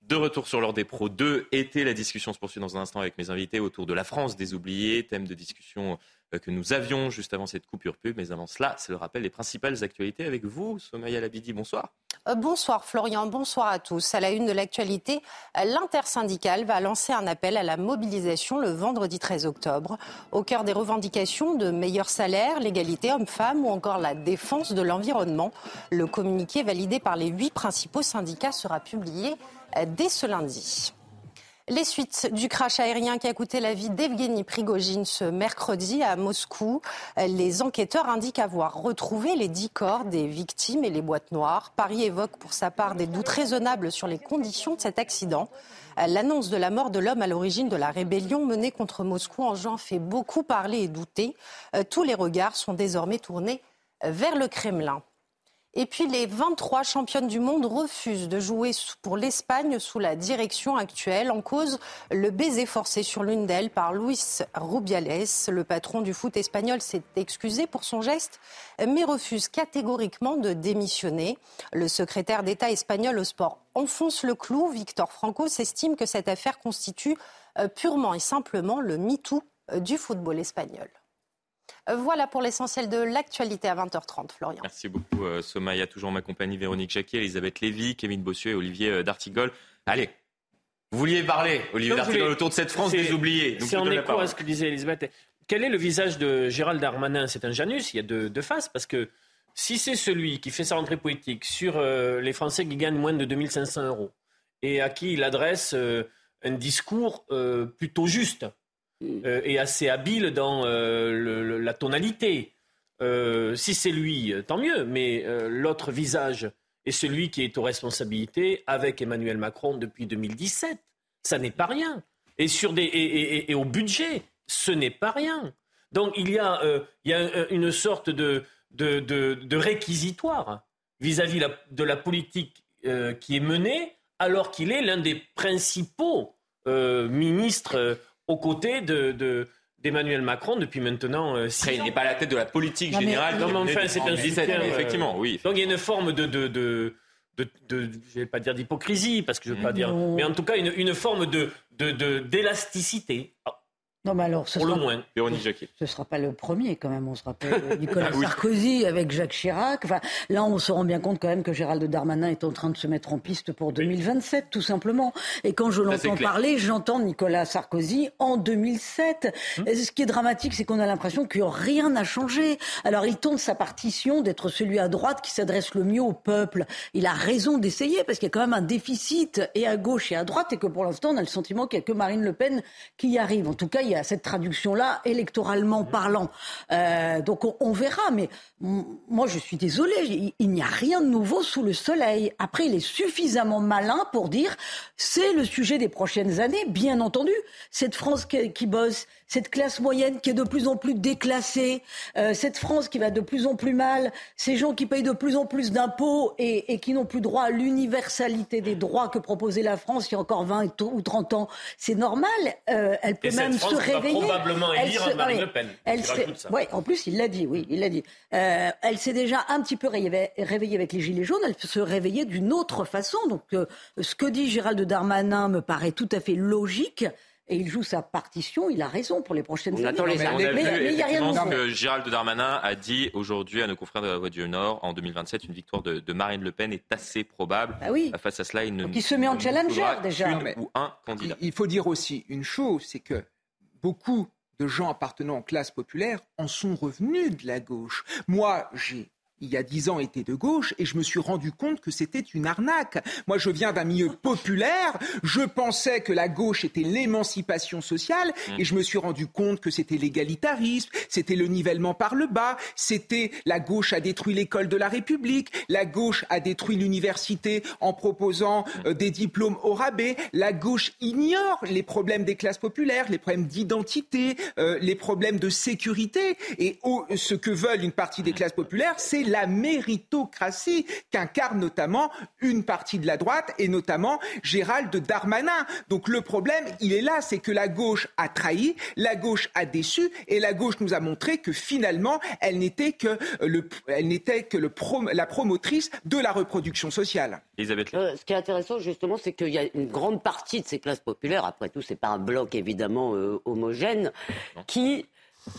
De retour sur l'heure des pros 2 été, la discussion se poursuit dans un instant avec mes invités autour de la France des oubliés, thème de discussion euh, que nous avions juste avant cette coupure pub. Mais avant cela, c'est le rappel des principales actualités avec vous, Somaya Labidi. Bonsoir.
Euh, Bonsoir Florian, bonsoir à tous. À la une de l'actualité, euh, l'intersyndicale va lancer un appel à la mobilisation le vendredi 13 octobre. Au cœur des revendications de meilleurs salaires, l'égalité homme-femme ou encore la défense de l'environnement. Le communiqué validé par les huit principaux syndicats sera publié euh, dès ce lundi. Les suites du crash aérien qui a coûté la vie d'Evgeny Prigogine ce mercredi à Moscou. Les enquêteurs indiquent avoir retrouvé les dix corps des victimes et les boîtes noires. Paris évoque pour sa part des doutes raisonnables sur les conditions de cet accident. L'annonce de la mort de l'homme à l'origine de la rébellion menée contre Moscou en juin fait beaucoup parler et douter. Euh, Tous les regards sont désormais tournés vers le Kremlin. Et puis les 23 championnes du monde refusent de jouer pour l'Espagne sous la direction actuelle. En cause, le baiser forcé sur l'une d'elles par Luis Rubiales. Le patron du foot espagnol s'est excusé pour son geste, mais refuse catégoriquement de démissionner. Le secrétaire d'État espagnol au sport enfonce le clou. Victor Franco s'estime que cette affaire constitue euh, purement et simplement le MeToo euh, du football espagnol. Euh, Voilà pour l'essentiel de l'actualité à 20h30, Florian.
Merci beaucoup, euh, Somaya. Toujours en ma compagnie, Véronique Jacquet, Elisabeth Lévy, Kevin Bossuet et Olivier euh, D'Artigol. Allez, vous vouliez parler, Olivier D'Artigol, autour de cette France des oubliés.
C'est en écho à ce que disait Elisabeth. Quel est le visage de Gérald Darmanin? C'est un Janus, il y a deux, deux faces, parce que si c'est celui qui fait sa rentrée politique sur euh, les Français qui gagnent moins de 2500 euros et à qui il adresse euh, un discours euh, plutôt juste euh, et assez habile dans euh, la tonalité, euh, si c'est lui, euh, tant mieux, mais l'autre visage est celui qui est aux responsabilités avec Emmanuel Macron depuis 2017. Ça n'est pas rien. Et, sur des, et, au budget, ce n'est pas rien. Donc il y a, il y a un- une sorte de, de, de- réquisitoire vis-à-vis de la politique qui est menée, alors qu'il est l'un des principaux euh, ministres euh, aux côtés de, de- d'Emmanuel Macron depuis maintenant euh, six
Après, il
ans.
n'est pas à la tête de la politique
Non, mais-
générale.
Non, mais enfin, c'est un
2017,
soutien, euh,
Effectivement, oui.
Donc il y a une forme de, de, de, de, de- je vais pas dire d'hypocrisie parce que je veux pas dire,
Non.
mais en tout cas une, une forme de de- de- d'élasticité
Non, mais alors, ce
pour le
sera,
moins.
Véronique Jacquet.
ce sera pas le premier, quand même. On se rappelle Nicolas
Ah oui.
Sarkozy avec Jacques Chirac. Enfin, là, on se rend bien compte quand même que Gérald Darmanin est en train de se mettre en piste pour 2027, tout simplement. Et quand je l'entends parler, j'entends Nicolas Sarkozy en 2007.
Hum.
Ce qui est dramatique, c'est qu'on a l'impression que rien n'a changé. Alors, il tourne sa partition d'être celui à droite qui s'adresse le mieux au peuple. Il a raison d'essayer parce qu'il y a quand même un déficit et à gauche et à droite et que pour l'instant, on a le sentiment qu'il n'y a que Marine Le Pen qui y arrive. En tout cas, il y a cette traduction-là, électoralement parlant. Euh, donc, on, verra. Mais moi, je suis désolée, il, n'y a rien de nouveau sous le soleil. Après, il est suffisamment malin pour dire c'est le sujet des prochaines années, bien entendu. Cette France qui bosse, cette classe moyenne qui est de plus en plus déclassée, euh, cette France qui va de plus en plus mal, ces gens qui payent de plus en plus d'impôts et, et qui n'ont plus droit à l'universalité des droits que proposait la France il y a encore 20 ou 30 ans. C'est normal. Euh, elle peut
Et
même
cette
se
va
réveiller.
probablement
Elle se-
Marine. Le Pen.
Elle
ça.
ouais, en plus, il l'a dit, oui, il l'a dit. Euh, elle s'est déjà un petit peu réveillée, réveillée avec les Gilets jaunes, elle peut se réveiller d'une autre façon. Donc, ce que dit Gérald Darmanin me paraît tout à fait logique. Et il joue sa partition. Il a raison pour les prochaines
On
années.
attend les
Mais,
mais- mais il y a rien de nouveau.
que Gérald Darmanin a dit aujourd'hui à nos confrères de la Voix du Nord, en 2027, une victoire de, de Marine Le Pen est assez probable.
Bah oui.
Face à cela, il ne
Donc il se met en challenger, déjà.
mais-
ou un candidat.
Il il faut dire aussi une chose, c'est que beaucoup de gens appartenant aux classes populaires en sont revenus de la gauche. Moi, j'ai il y a dix ans été de gauche et je me suis rendu compte que c'était une arnaque. Moi, je viens d'un milieu populaire. Je pensais que la gauche était l'émancipation sociale et je me suis rendu compte que c'était l'égalitarisme, c'était le nivellement par le bas, c'était la gauche a détruit l'école de la République, la gauche a détruit l'université en proposant euh, des diplômes au rabais, la gauche ignore les problèmes des classes populaires, les problèmes d'identité, euh, les problèmes de sécurité et ce que veulent une partie des classes populaires, c'est la méritocratie qu'incarne notamment une partie de la droite et notamment Gérald Darmanin. Donc le problème, il est là, c'est que la gauche a trahi, la gauche a déçu et la gauche nous a montré que finalement, elle n'était que, euh, le, elle n'était que le prom- la promotrice de la reproduction sociale.
Elisabeth.
Euh, ce qui est intéressant, justement, c'est qu'il y a une grande partie de ces classes populaires, après tout, c'est pas un bloc évidemment euh, homogène, qui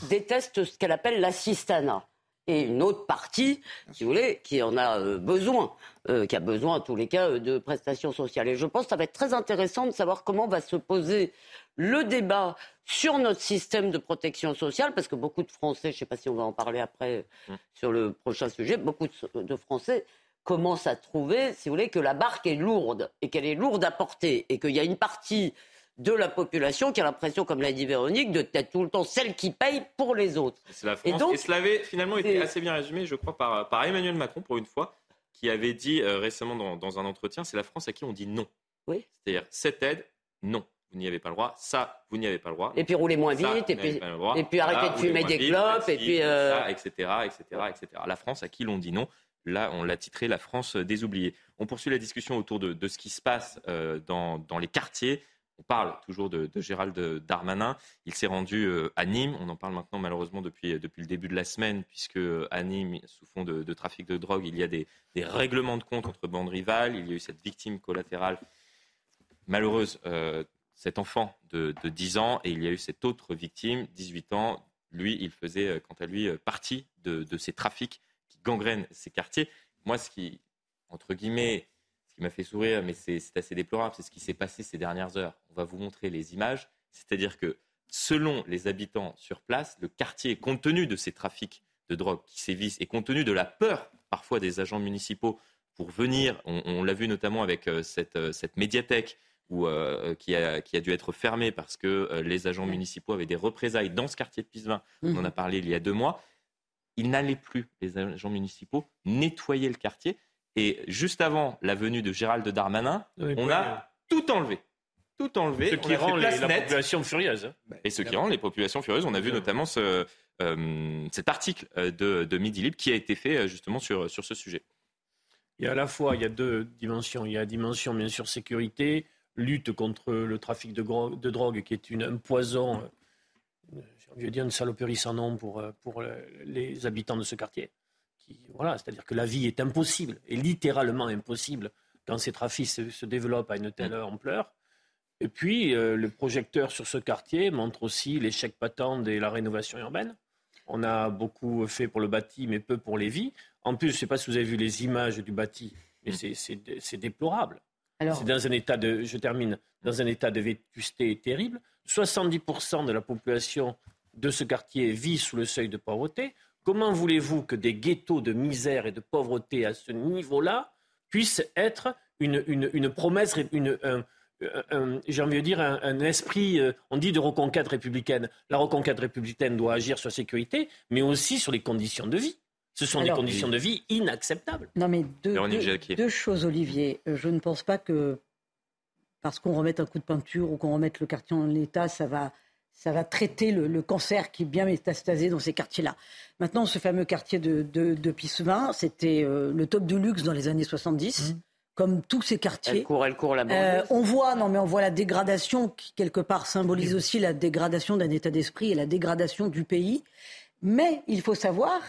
détestent ce qu'elle appelle l'assistanat. Et une autre partie, si vous voulez, qui en a euh, besoin, euh, qui a besoin, en tous les cas, euh, de prestations sociales. Et je pense que ça va être très intéressant de savoir comment va se poser le débat sur notre système de protection sociale, parce que beaucoup de Français, je ne sais pas si on va en parler après euh, sur le prochain sujet, beaucoup de, de Français commencent à trouver, si vous voulez, que la barque est lourde et qu'elle est lourde à porter et qu'il y a une partie de la population qui a l'impression, comme l'a dit Véronique, de être tout le temps celle qui paye pour les autres.
C'est la
Et
France.
donc,
Et cela avait finalement été assez bien résumé, je crois, par, par Emmanuel Macron, pour une fois, qui avait dit euh, récemment dans, dans un entretien, c'est la France à qui on dit non.
Oui.
C'est-à-dire, cette aide, non, vous n'y avez pas le droit. Ça, vous n'y avez pas le droit.
Et puis rouler moins
Ça,
vite, et puis, et
Ça,
de
roulez
fumer des
vite,
clopes, et puis... euh,
ça, etc., etc., etc. La France à qui l'on dit non. Là, on l'a titré la France des oubliés. On poursuit la discussion autour de, de ce qui se passe euh, dans, dans les quartiers. On parle toujours de, Gérald Darmanin. Il s'est rendu euh, à Nîmes. On en parle maintenant malheureusement depuis, depuis le début de la semaine, puisque euh, à Nîmes, sous fond de, trafic de drogue, il y a des, règlements de compte entre bandes rivales. Il y a eu cette victime collatérale malheureuse, euh, cet enfant de, de 10 ans, et il y a eu cette autre victime, 18 ans. Lui, il faisait, euh, quant à lui, euh, partie de, de ces trafics qui gangrènent ces quartiers. Moi, ce qui, entre guillemets, qui m'a fait sourire, mais c'est assez déplorable, c'est ce qui s'est passé ces dernières heures. On va vous montrer les images. C'est-à-dire que, selon les habitants sur place, le quartier, compte tenu de ces trafics de drogue qui sévissent et compte tenu de la peur parfois des agents municipaux pour venir, on, on l'a vu notamment avec euh, cette, euh, cette médiathèque où, euh, qui, a, qui a dû être fermée parce que les agents municipaux avaient des représailles dans ce quartier de Pisevin. On en a parlé il y a deux mois. Ils n'allaient plus, les agents municipaux, nettoyer le quartier. Et juste avant la venue de Gérald Darmanin,
Oui,
on a tout enlevé. Tout enlevé.
Ce qui rend les- la population furieuse. hein.
Et ce qui rend les populations furieuses. On a vu notamment ce, euh, cet article euh, de, de Midi Libre qui a été fait euh, justement sur, sur ce sujet.
Il y a à la fois il y a deux dimensions. Il y a la dimension, bien sûr, sécurité, lutte contre le trafic de, gro- de drogue, qui est une, un poison, euh, j'ai envie de dire une saloperie sans nom pour, pour les habitants de ce quartier. Qui, voilà, C'est-à-dire que la vie est impossible, et littéralement impossible, quand ces trafics se, se développent à une telle ampleur. Et puis, euh, le projecteur sur ce quartier montre aussi l'échec patent de la rénovation urbaine. On a beaucoup fait pour le bâti, mais peu pour les vies. En plus, je ne sais pas si vous avez vu les images du bâti, mais c'est- c'est déplorable. C'est dans un état de, je termine, dans un état de vétusté terrible. 70% de la population de ce quartier vit sous le seuil de pauvreté. Comment voulez-vous que des ghettos de misère et de pauvreté à ce niveau-là puissent être une, une, une promesse, une, un- un- j'ai envie de dire, un, un esprit, euh, on dit de reconquête républicaine. La reconquête républicaine doit agir sur la sécurité, mais aussi sur les conditions de vie. Ce sont
Alors-
des conditions de vie inacceptables.
Non, mais deux, deux choses, Olivier. Euh, Je ne pense pas que parce qu'on remette un coup de peinture ou qu'on remette le quartier en état, ça va, ça va traiter le, le cancer qui est bien métastasé dans ces quartiers-là. Maintenant, ce fameux quartier de, de, de Pissevin, c'était euh, le top du luxe dans les années 70, comme tous ces quartiers.
Elle court, elle court la
Euh, on voit, non mais on voit la dégradation qui quelque part symbolise aussi la dégradation d'un état d'esprit et la dégradation du pays. Mais il faut savoir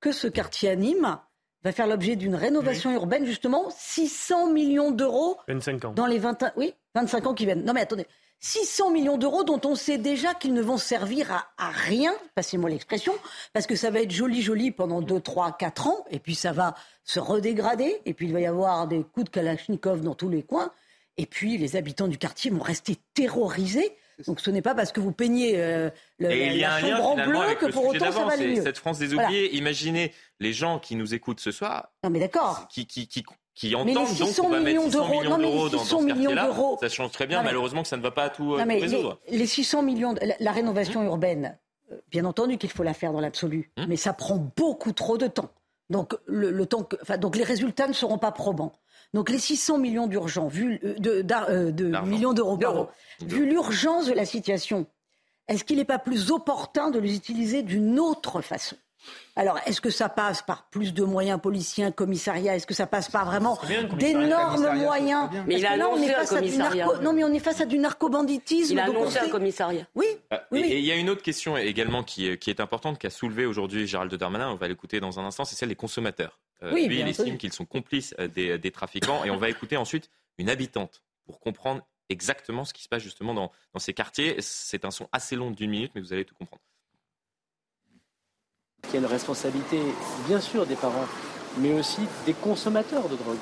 que ce quartier à Nîmes va faire l'objet d'une rénovation urbaine justement 600 millions d'euros
25 ans.
dans les 20 ans- oui 25 ans qui viennent. Non mais attendez, 600 millions d'euros dont on sait déjà qu'ils ne vont servir à, à rien, passez-moi l'expression, parce que ça va être joli, joli pendant 2, 3, 4 ans, et puis ça va se redégrader, et puis il va y avoir des coups de Kalachnikov dans tous les coins, et puis les habitants du quartier vont rester terrorisés. Donc ce n'est pas parce que vous peignez euh, le,
Et il y a
la
un lien
chambre en bleu que pour autant ça va aller mieux.
cette France des
Voilà.
oubliés. Imaginez les gens qui nous écoutent ce soir,
Non mais d'accord.
qui, qui, qui, qui entendent donc
600
qu'on va mettre
millions
600
d'euros-
millions
non, mais les
d'euros dans, dans
600
ce
millions
quartier-là.
d'euros-
Ça change très bien.
Non, mais-
Malheureusement que ça ne va pas tout, euh,
Non,
tout
mais
résoudre.
les, les 600 millions, de- la, la rénovation urbaine, euh, bien entendu qu'il faut la faire dans l'absolu,
Hum.
mais ça prend beaucoup trop de temps. Donc, le, le temps que, enfin, donc les résultats ne seront pas probants. Donc les 600 millions d'urgents, vu euh, de, euh, de millions D'euros. vu l'urgence de la situation, est-ce qu'il n'est pas plus opportun de les utiliser d'une autre façon? Alors, est-ce que ça passe par plus de moyens policiers, commissariats? Est-ce que ça passe par vraiment
commissariat.
d'énormes
Commissariat,
moyens?
Mais il a
on est
un
à
commissariat.
narco- Non, mais on est face à du narcobanditisme.
Il a annoncé un commissariat.
Oui,
Ah,
Oui,
et,
oui.
il y a une autre question également qui, est- qui est importante, qu'a soulevé aujourd'hui Gérald Darmanin, on va l'écouter dans un instant, c'est celle des consommateurs. Euh,
Oui,
lui,
bien
il estime qu'ils sont complices euh, des, des trafiquants et on va écouter ensuite une habitante pour comprendre exactement ce qui se passe justement dans, dans ces quartiers. C'est un son assez long d'une minute, mais vous allez tout comprendre.
Il y a une responsabilité, bien sûr, des parents, mais aussi des consommateurs de drogue.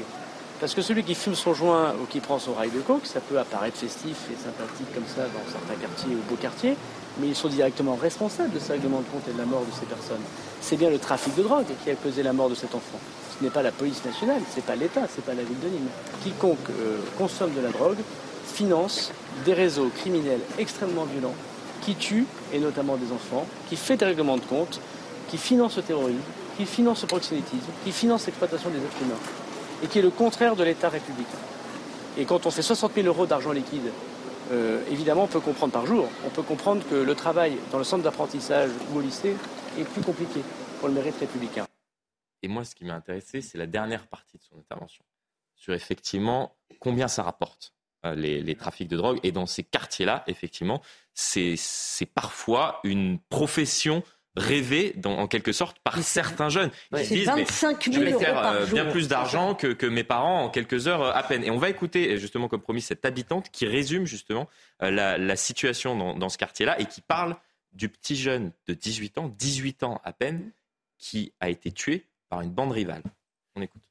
Parce que celui qui fume son joint ou qui prend son rail de coke, ça peut apparaître festif et sympathique comme ça dans certains quartiers ou beaux quartiers, mais ils sont directement responsables de ce règlement de compte et de la mort de ces personnes. C'est bien le trafic de drogue qui a causé la mort de cet enfant. Ce n'est pas la police nationale, c'est pas l'État, c'est pas la ville de Nîmes. Quiconque euh, consomme de la drogue finance des réseaux criminels extrêmement violents qui tuent, et notamment des enfants, qui fait des règlements de compte, qui finance le terrorisme, qui finance le proxénétisme, qui finance l'exploitation des êtres humains, et qui est le contraire de l'État républicain. Et quand on fait 60 000 euros d'argent liquide, euh, évidemment, on peut comprendre par jour, on peut comprendre que le travail dans le centre d'apprentissage ou au lycée est plus compliqué pour le mérite républicain.
Et moi, ce qui m'a intéressé, c'est la dernière partie de son intervention, sur effectivement combien ça rapporte euh, les, trafics de drogue. Et dans ces quartiers-là, effectivement, c'est parfois une profession dans- en quelque sorte, par certains jeunes. Ils se
c'est
disent, mais
25
je
000
vais faire euh, bien plus d'argent que, que mes parents en quelques heures euh, à peine. Et on va écouter, euh, justement, comme promis, cette habitante qui résume justement euh, la, la situation dans, dans ce quartier-là et qui parle du petit jeune de 18 ans, 18 ans à peine, qui a été tué par une bande rivale. On écoute.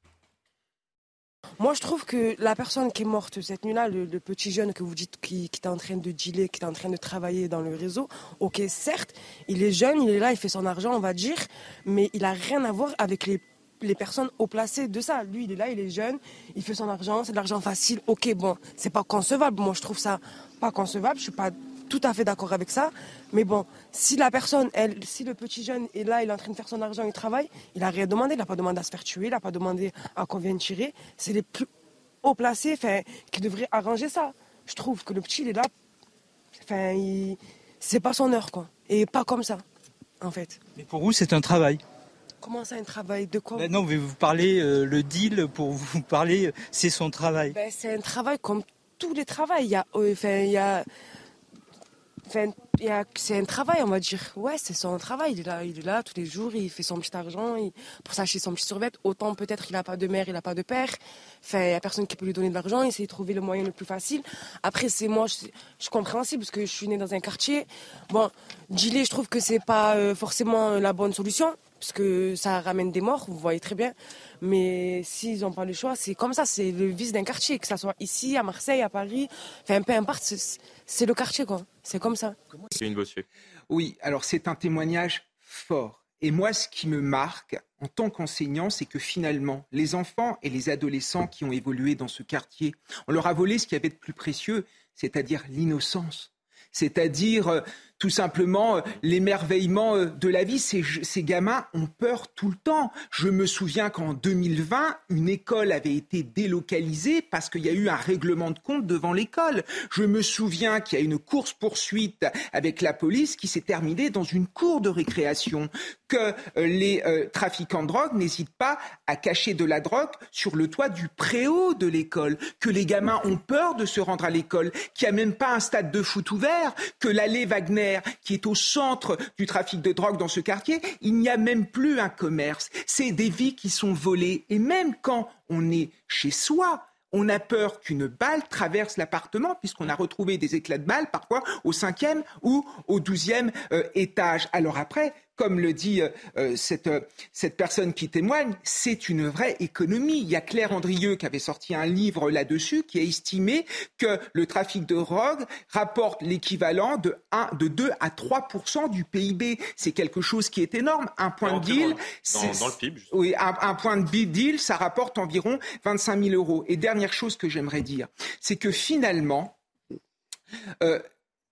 Moi, je trouve que la personne qui est morte cette nuit-là, le, petit jeune que vous dites qui, qui est en train de dealer, qui est en train de travailler dans le réseau, ok, certes, il est jeune, il est là, il fait son argent, on va dire, mais il a rien à voir avec les, les personnes haut placées de ça. Lui, il est là, il est jeune, il fait son argent, c'est de l'argent facile, ok, bon, c'est pas concevable. Moi, je trouve ça pas concevable, je suis pas tout à fait d'accord avec ça. Mais bon, si la personne, elle, si le petit jeune est là, il est en train de faire son argent, il travaille, il a rien demandé, il n'a pas demandé à se faire tuer, il n'a pas demandé à qu'on vienne tirer. C'est les plus haut placés enfin, qui devraient arranger ça. Je trouve que le petit, il est là, enfin, il... c'est pas son heure, quoi. Et pas comme ça, en fait.
Mais pour vous, c'est un travail.
Comment ça, un travail? De quoi?
Ben non, mais vous parlez euh, le deal, pour vous parler, c'est son travail.
Ben, c'est un travail comme tous les travails. Il y a, euh, enfin, il y a, il c'est un travail, on va dire. Ouais, c'est son travail. Il est là, il tous les jours, il fait son petit argent il- pour s'acheter son petit survêt. Autant peut-être qu'il n'a pas de mère, il n'a pas de père. Il n'y a personne qui peut lui donner de l'argent. Il essaie de trouver le moyen le plus facile. Après, c'est moi, je, je compréhensible parce que je suis née dans un quartier. Bon, dealer, je trouve que c'est pas euh, forcément la bonne solution parce que ça ramène des morts, vous voyez très bien. Mais s'ils n'ont pas le choix, c'est comme ça, c'est le vice d'un quartier, que ce soit ici, à Marseille, à Paris, enfin peu importe, c'est- le quartier quoi. C'est comme ça.
C'est une Bossuet.
Oui, alors c'est un témoignage fort. Et moi, ce qui me marque en tant qu'enseignant, c'est que finalement, les enfants et les adolescents qui ont évolué dans ce quartier, on leur a volé ce qu'il y avait de plus précieux, c'est-à-dire l'innocence, c'est-à-dire euh, tout simplement euh, l'émerveillement euh, de la vie. Ces, gamins ont peur tout le temps. Je me souviens qu'en 2020, une école avait été délocalisée parce qu'il y a eu un règlement de compte devant l'école. Je me souviens qu'il y a une course-poursuite avec la police qui s'est terminée dans une cour de récréation, que euh, les trafiquants de drogue n'hésitent pas à cacher de la drogue sur le toit du préau de l'école, que les gamins ont peur de se rendre à l'école, qu'il n'y a même pas un stade de foot ouvert, que l'allée Wagner, qui est au centre du trafic de drogue dans ce quartier, il n'y a même plus un commerce. C'est des vies qui sont volées. Et même quand on est chez soi, on a peur qu'une balle traverse l'appartement, puisqu'on a retrouvé des éclats de balles parfois au cinquième ou au douzième euh, étage. Alors après, comme le dit euh, euh, cette, cette personne qui témoigne, c'est une vraie économie. Il y a Claire Andrieux qui avait sorti un livre là-dessus qui a estimé que le trafic de drogue rapporte l'équivalent de, 1, de 2 à 3% du PIB. C'est quelque chose qui est énorme. Un point de deal,
dans, dans, le PIB.
Oui, un, un, point de deal, ça rapporte environ 25 000 euros. Et dernière chose que j'aimerais dire, c'est que finalement, euh,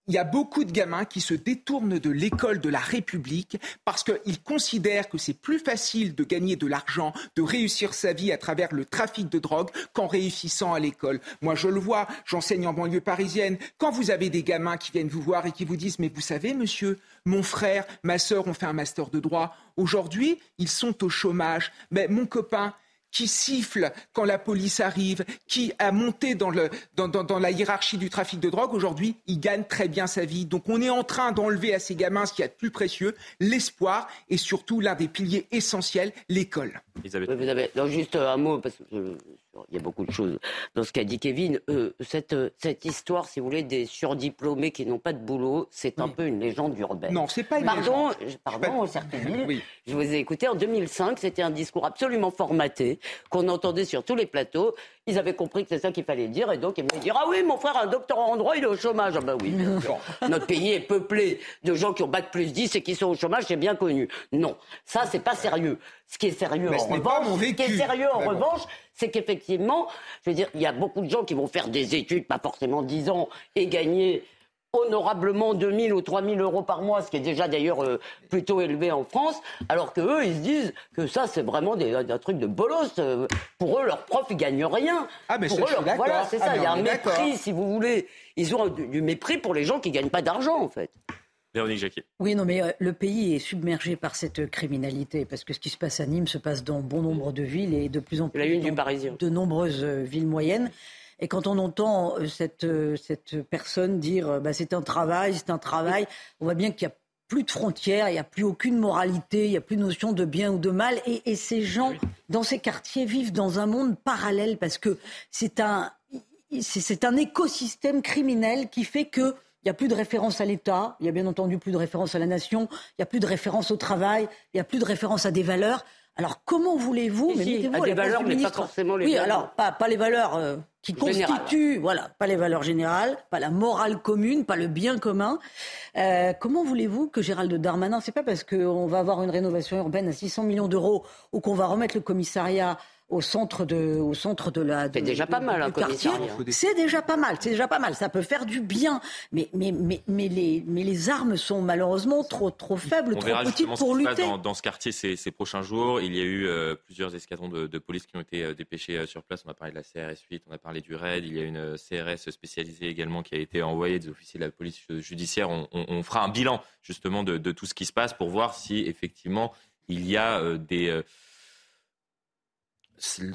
il y a beaucoup de gamins qui se détournent de l'école de la République parce qu'ils considèrent que c'est plus facile de gagner de l'argent, de réussir sa vie à travers le trafic de drogue qu'en réussissant à l'école. Moi, je le vois, j'enseigne en banlieue parisienne. Quand vous avez des gamins qui viennent vous voir et qui vous disent Mais vous savez, monsieur, mon frère, ma sœur ont fait un master de droit. Aujourd'hui, ils sont au chômage. Mais mon copain, qui siffle quand la police arrive, qui a monté dans, le, dans, dans, dans la hiérarchie du trafic de drogue, aujourd'hui, il gagne très bien sa vie. Donc on est en train d'enlever à ces gamins ce qu'il y a de plus précieux, l'espoir et surtout l'un des piliers essentiels, l'école.
Elisabeth. Vous avez, non, juste un mot, parce que il y a beaucoup de choses dans ce qu'a dit Kevin. Euh, cette, cette histoire, si vous voulez, des surdiplômés qui n'ont pas de boulot, c'est un peu une légende urbaine.
Non, c'est pas une
pardon,
légende.
Pardon, pas... oui. je vous ai écouté en 2005, c'était un discours absolument formaté qu'on entendait sur tous les plateaux. Ils avaient compris que c'est ça qu'il fallait dire et donc ils voulaient dire Ah oui, mon frère a un doctorat en droit, il est au chômage. Ah ben oui, Notre pays est peuplé de gens qui ont bac plus 10 et qui sont au chômage, c'est bien connu. Non, ça, c'est pas sérieux. Ce qui est sérieux,
Mais
en
ce
revanche,
pas mon
ce qui est sérieux, en revanche, c'est qu'effectivement, je veux dire, il y a beaucoup de gens qui vont faire des études, pas forcément 10 ans, et gagner honorablement 2000 ou 3000 euros par mois, ce qui est déjà d'ailleurs euh, plutôt élevé en France, alors que eux, ils se disent que ça, c'est vraiment des, un truc de bolos. euh, Pour eux, leurs profs, ils gagnent rien.
Ah, mais
pour eux, leur- voilà, c'est
Ah,
ça. Il y a un mépris, si vous voulez. Ils ont du, du mépris pour les gens qui gagnent pas d'argent, en fait.
Véronique Jacquet.
Oui, non, mais euh, le pays est submergé par cette criminalité, parce que ce qui se passe à Nîmes se passe dans bon nombre de villes et de plus en plus
La une du
dans
Parisien.
de nombreuses euh, villes moyennes. Et quand on entend euh, cette, cette personne dire bah, c'est un travail, c'est un travail, on voit bien qu'il n'y a plus de frontières, il n'y a plus aucune moralité, il n'y a plus de notion de bien ou de mal. Et, et ces gens, dans ces quartiers, vivent dans un monde parallèle parce que c'est un, c'est c'est un écosystème criminel qui fait que il n'y a plus de référence à l'État, il y a bien entendu plus de référence à la nation, il n'y a plus de référence au travail, il n'y a plus de référence à des valeurs. Alors comment voulez-vous, mais
si,
mettez-vous
à des valeurs, mais pas forcément les
oui,
valeurs.
alors pas, pas les valeurs euh, qui constituent, voilà, pas les valeurs générales, pas la morale commune, pas le bien commun. Euh, comment voulez-vous que Gérald Darmanin, c'est pas parce qu'on va avoir une rénovation urbaine à 600 millions d'euros ou qu'on va remettre le commissariat au centre de, au centre de la.
C'est déjà pas mal,
quartier.
commissariat.
C'est déjà pas mal, c'est déjà pas mal. Ça peut faire du bien, mais mais mais mais les mais les armes sont malheureusement trop trop faibles,
On
trop
verra
petites
ce
pour
passe
lutter.
dans, dans ce quartier ces, ces prochains jours. Il y a eu euh, plusieurs escadrons de, de police qui ont été euh, dépêchés euh, sur place. On a parlé de la CRS 8, on a parlé du RAID. Il y a une CRS spécialisée également qui a été envoyée des officiers de la police judiciaire. On, on- on fera un bilan justement de, de tout ce qui se passe pour voir si effectivement il y a euh, des...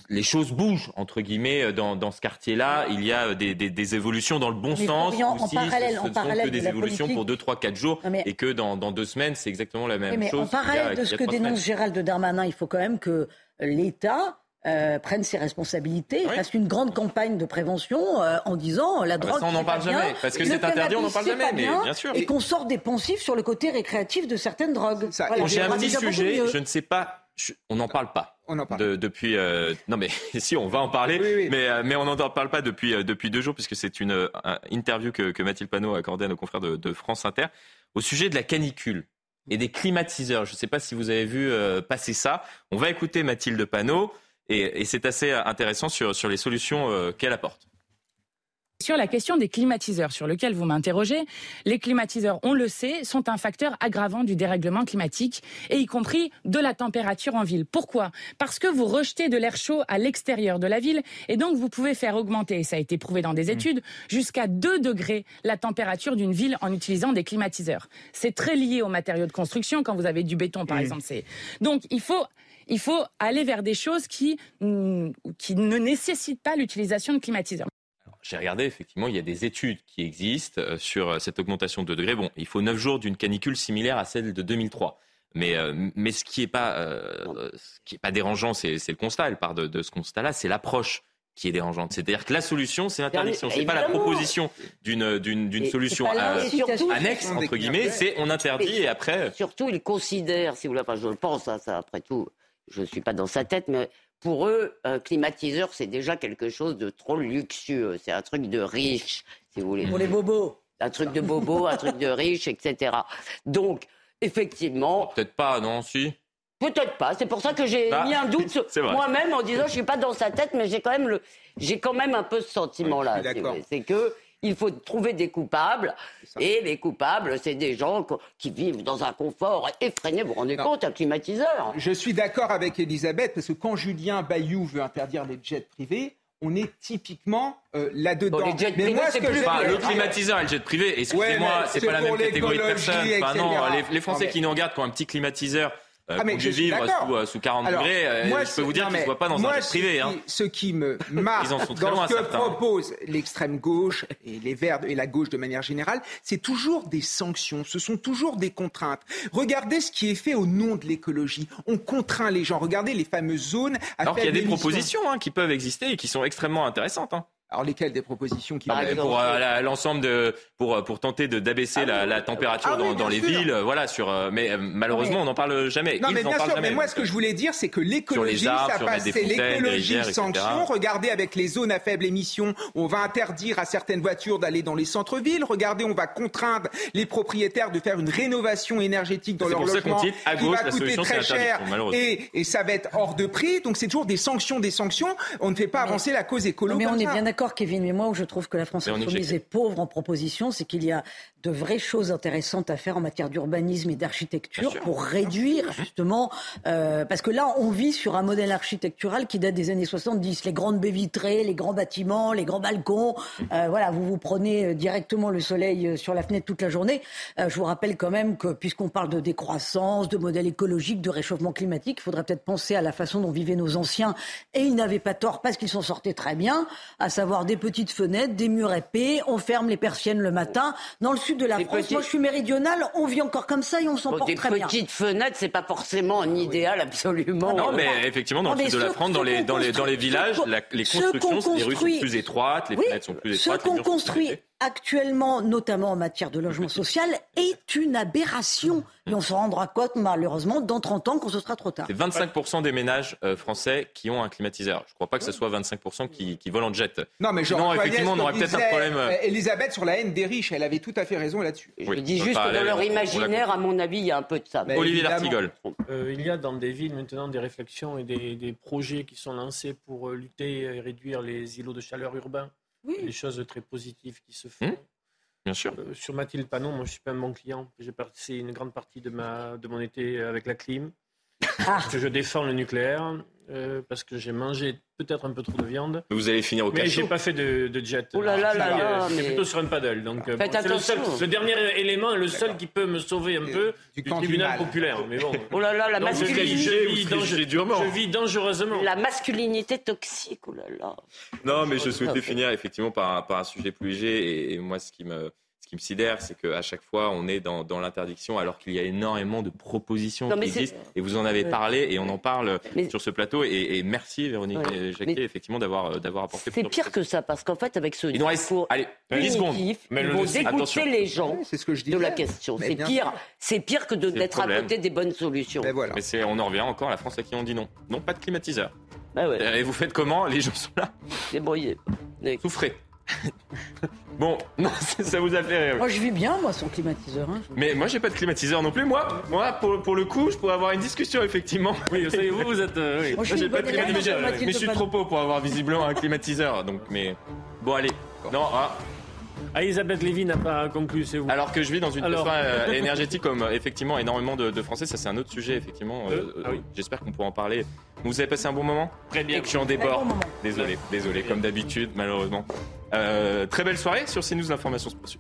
les choses bougent entre guillemets euh, dans, dans ce quartier-là. Il y a euh, des, des- des évolutions dans le bon
Mais
sens. Ou
en parallèle-
ce,
en
ce sont
parallèle
que
de
des évolutions
politique-
pour 2, 3, 4 jours
mais-
et que dans, dans deux semaines, c'est exactement la même
mais
chose.
en
a-
parallèle de ce que dénonce
semaines.
Gérald Darmanin, il faut quand même que l'État euh, prenne ses responsabilités,
Oui.
fasse une grande campagne de prévention euh, en disant la
bah
drogue.
ça, on n'en parle
bien,
jamais, parce que c'est interdit, on n'en parle jamais, mais
bien,
bien sûr.
Et qu'on sorte des poncifs sur le côté récréatif de certaines drogues. Voilà,
J'ai un petit sujet, je ne sais pas, je- on n'en parle pas.
On en parle.
De- depuis euh, non mais si on va en parler
Oui, oui.
mais euh, mais on n'en parle pas depuis euh, depuis deux jours puisque c'est une un- interview que, que Mathilde Panot a accordée à nos confrères de, de France Inter au sujet de la canicule et des climatiseurs. Je ne sais pas si vous avez vu euh, passer ça. On va écouter Mathilde Panot et, et c'est assez intéressant sur sur les solutions euh, qu'elle apporte.
Sur la question des climatiseurs, sur lequel vous m'interrogez, les climatiseurs, on le sait, sont un facteur aggravant du dérèglement climatique, et y compris de la température en ville. Pourquoi? Parce que vous rejetez de l'air chaud à l'extérieur de la ville, et donc vous pouvez faire augmenter, et ça a été prouvé dans des études, jusqu'à 2 degrés la température d'une ville en utilisant des climatiseurs. C'est très lié aux matériaux de construction, quand vous avez du béton par exemple. c'est Donc il faut... Il faut aller vers des choses qui, mm, qui ne nécessitent pas l'utilisation de climatiseurs.
J'ai regardé, effectivement, il y a des études qui existent euh, sur euh, cette augmentation de degrés. Bon, il faut 9 jours d'une canicule similaire à celle de 2003. Mais, euh, mais ce qui n'est pas, euh, ce qui est pas dérangeant, c'est c'est le constat. Elle part de, de ce constat-là, c'est l'approche qui est dérangeante. C'est-à-dire que la solution, c'est l'interdiction. C'est pas la proposition d'une d'une d'une
Et
solution
l'incitation.
annexe entre guillemets. C'est on interdit et après.
Surtout, ils considèrent, si vous voulez, enfin, je le pense, hein, ça, après tout, je ne suis pas dans sa tête, mais pour eux, un climatiseur, c'est déjà quelque chose de trop luxueux. C'est un truc de riche, si vous voulez.
Pour les bobos.
Un truc de bobo, un truc de riche, etc. Donc, effectivement,
Peut-être pas, non, si?
Peut-être pas. C'est pour ça que j'ai
Bah,
mis un doute moi-même en disant je suis pas dans sa tête, mais j'ai quand même le, j'ai quand même un peu ce sentiment-là.
Oui,
c'est que il faut trouver des coupables, et les coupables, c'est des gens qui vivent dans un confort effréné. Vous vous rendez
Non.
compte, un climatiseur
Je suis d'accord avec Elisabeth parce que quand Julien Bayou veut interdire les jets privés, on est typiquement euh, là-dedans.
Bon,
Mais moi, ce
c'est
que
plus
je-
Enfin, le climatiseur et le jet privé,
Ouais,
excusez-moi,
mais
c'est pas la même catégorie de personnes. Enfin, non, les, les Français
Non, mais-
qui nous regardent, qui ont un petit climatiseur,
Ah, mais je
vivre sous, euh, sous 40
Alors,
degrés, euh,
moi,
je peux vous dire qu'ils ne se voient pas dans
moi,
un jet privé.
qui-
hein.
Ce qui me marque dans
loin,
ce que
certains.
propose l'extrême gauche et les Verts et la gauche de manière générale, c'est toujours des sanctions, ce sont toujours des contraintes. Regardez ce qui est fait au nom de l'écologie. On contraint les gens. Regardez les fameuses zones à
Alors qu'il y a des propositions hein, qui peuvent exister et qui sont extrêmement intéressantes. hein.
Alors lesquelles des propositions qui
Ah, mais
être-
pour euh, l'ensemble de pour pour tenter de d'abaisser la, la température
Ah oui,
dans, dans les
sûr.
villes, euh, voilà sur. euh, mais euh, malheureusement, on n'en parle jamais.
Non,
Ils
mais
en
bien sûr,
jamais.
mais moi, ce que je voulais dire, c'est que l'écologie, ça passe, c'est l'écologie sanction. Regardez avec les zones à faible émission, on va interdire à certaines voitures d'aller dans les centres-villes. Regardez, on va contraindre les propriétaires de faire une rénovation énergétique dans leur logement
dit, à
qui
gauche,
va
la
coûter très cher et, et ça va être hors de prix. Donc, c'est toujours des sanctions, des sanctions. On ne fait pas avancer la cause écolo
d'accord, Kevin. Mais moi, où je trouve que la France insoumise est pauvre en propositions, c'est qu'il y a de vraies choses intéressantes à faire en matière d'urbanisme et d'architecture pour réduire justement, euh, parce que là, on vit sur un modèle architectural qui date des années 70. Les grandes baies vitrées, les grands bâtiments, les grands balcons. Euh, voilà, vous vous prenez euh, directement le soleil sur la fenêtre toute la journée. Euh, je vous rappelle quand même que puisqu'on parle de décroissance, de modèle écologique, de réchauffement climatique, il faudrait peut-être penser à la façon dont vivaient nos anciens. Et ils n'avaient pas tort parce qu'ils s'en sortaient très bien, à savoir des petites fenêtres, des murs épais, on ferme les persiennes le matin. Dans le sud de la
Des
France,
petits-
moi je suis méridionale, on vit encore comme ça et on s'en
Bon,
porte
des
très bien.
petites fenêtres, c'est pas forcément un idéal absolument.
Non,
euh,
mais effectivement, dans
Non,
le sud de la France, dans les, dans les, dans les
construit-
villages, la- les constructions, les rues sont plus étroites, les
Oui,
fenêtres sont plus
Ce
étroites. les
qu'on construit. Actuellement, notamment en matière de logement social, est une aberration. Et on se rendra compte, malheureusement, dans 30 ans, quand ce sera trop tard.
C'est 25% des ménages euh, français qui ont un climatiseur. Je ne crois pas que ce soit 25% qui, qui volent en jet.
Non, mais je
Sinon, effectivement, on aurait peut-être un problème. euh,
euh, Elisabeth sur la haine des riches, elle avait tout à fait raison là-dessus.
Je
Oui,
dis
on
juste que dans leur imaginaire, à mon avis, il y a un peu de ça.
Mais
Olivier.
Euh, il y a dans des villes maintenant des réflexions et des, des projets qui sont lancés pour lutter et réduire les îlots de chaleur urbains. Des choses très positives qui se font.
Hum, Bien sûr.
Euh, sur Mathilde Panon, moi je suis pas un bon client. J'ai passé une grande partie de, ma, de mon été avec la clim. Parce que je défends le nucléaire, euh, parce que j'ai mangé peut-être un peu trop de viande.
Vous allez finir au
Mais j'ai
cachot.
pas fait de, de jet.
Oh là là
Je
là
euh,
mais-
plutôt sur un paddle. Donc, euh,
Faites
bon, c'est le, seul,
attention.
le dernier élément, le seul qui peut me sauver un peu
du
du,
camp du
tribunal populaire. Mais bon.
Oh là là, la
Donc, je vis-
masculinité,
je vis
serez
dange-
jugé durement.
je vis dangereusement.
la masculinité toxique, oh là là.
Non, mais je souhaitais finir effectivement par, par un sujet plus léger. Et, et moi, ce qui me, ce qui me sidère, c'est qu'à chaque fois, on est dans, dans l'interdiction alors qu'il y a énormément de propositions
Non,
qui
mais
existent. Et vous en avez parlé et on en parle
Mais-
sur ce plateau. Et, et merci, Véronique
Ouais.
et Jacquet,
Mais-
effectivement, d'avoir, euh, d'avoir apporté
C'est pire que ça, parce qu'en fait, avec ce
Il nous reste,
discours
allez, 10 secondes.
punitif,
Mais
ils
le-
vont
le-
dégoûter
attention.
les gens
C'est ce que je
de la question.
Mais
C'est pire, c'est pire que d'être à côté des bonnes solutions.
Ben voilà.
Mais c'est, on en revient encore à la France à qui on dit non. Non, pas de climatiseur.
Bah ouais,
Et vous faites comment? Les gens sont là.
débrouillez.
Souffrez. bon, non, ça vous a fait rire.
Moi, je vis bien, moi, sans climatiseur. hein.
Mais moi, j'ai pas de climatiseur non plus. Moi, moi pour, pour le coup, je pourrais avoir une discussion, effectivement.
Oui, vous savez, vous, vous êtes. euh, oui.
Moi, je suis
j'ai pas de climatiseur. Mais je suis trop pauvre pour avoir visiblement un climatiseur. Donc, mais. Bon, allez. Non, ah,
Ah, Elisabeth Lévy n'a pas conclu, c'est vous.
alors que je vis dans une
Alors.
euh, énergétique comme euh, effectivement énormément de, de Français, ça c'est un autre sujet effectivement.
Euh,
Euh,
ah oui.
J'espère qu'on pourra en parler. Vous avez passé un bon moment
Très bien.
Je suis en débord.
bon.
Désolé, désolé, comme d'habitude, malheureusement. Euh, très belle soirée sur CNews, l'information se.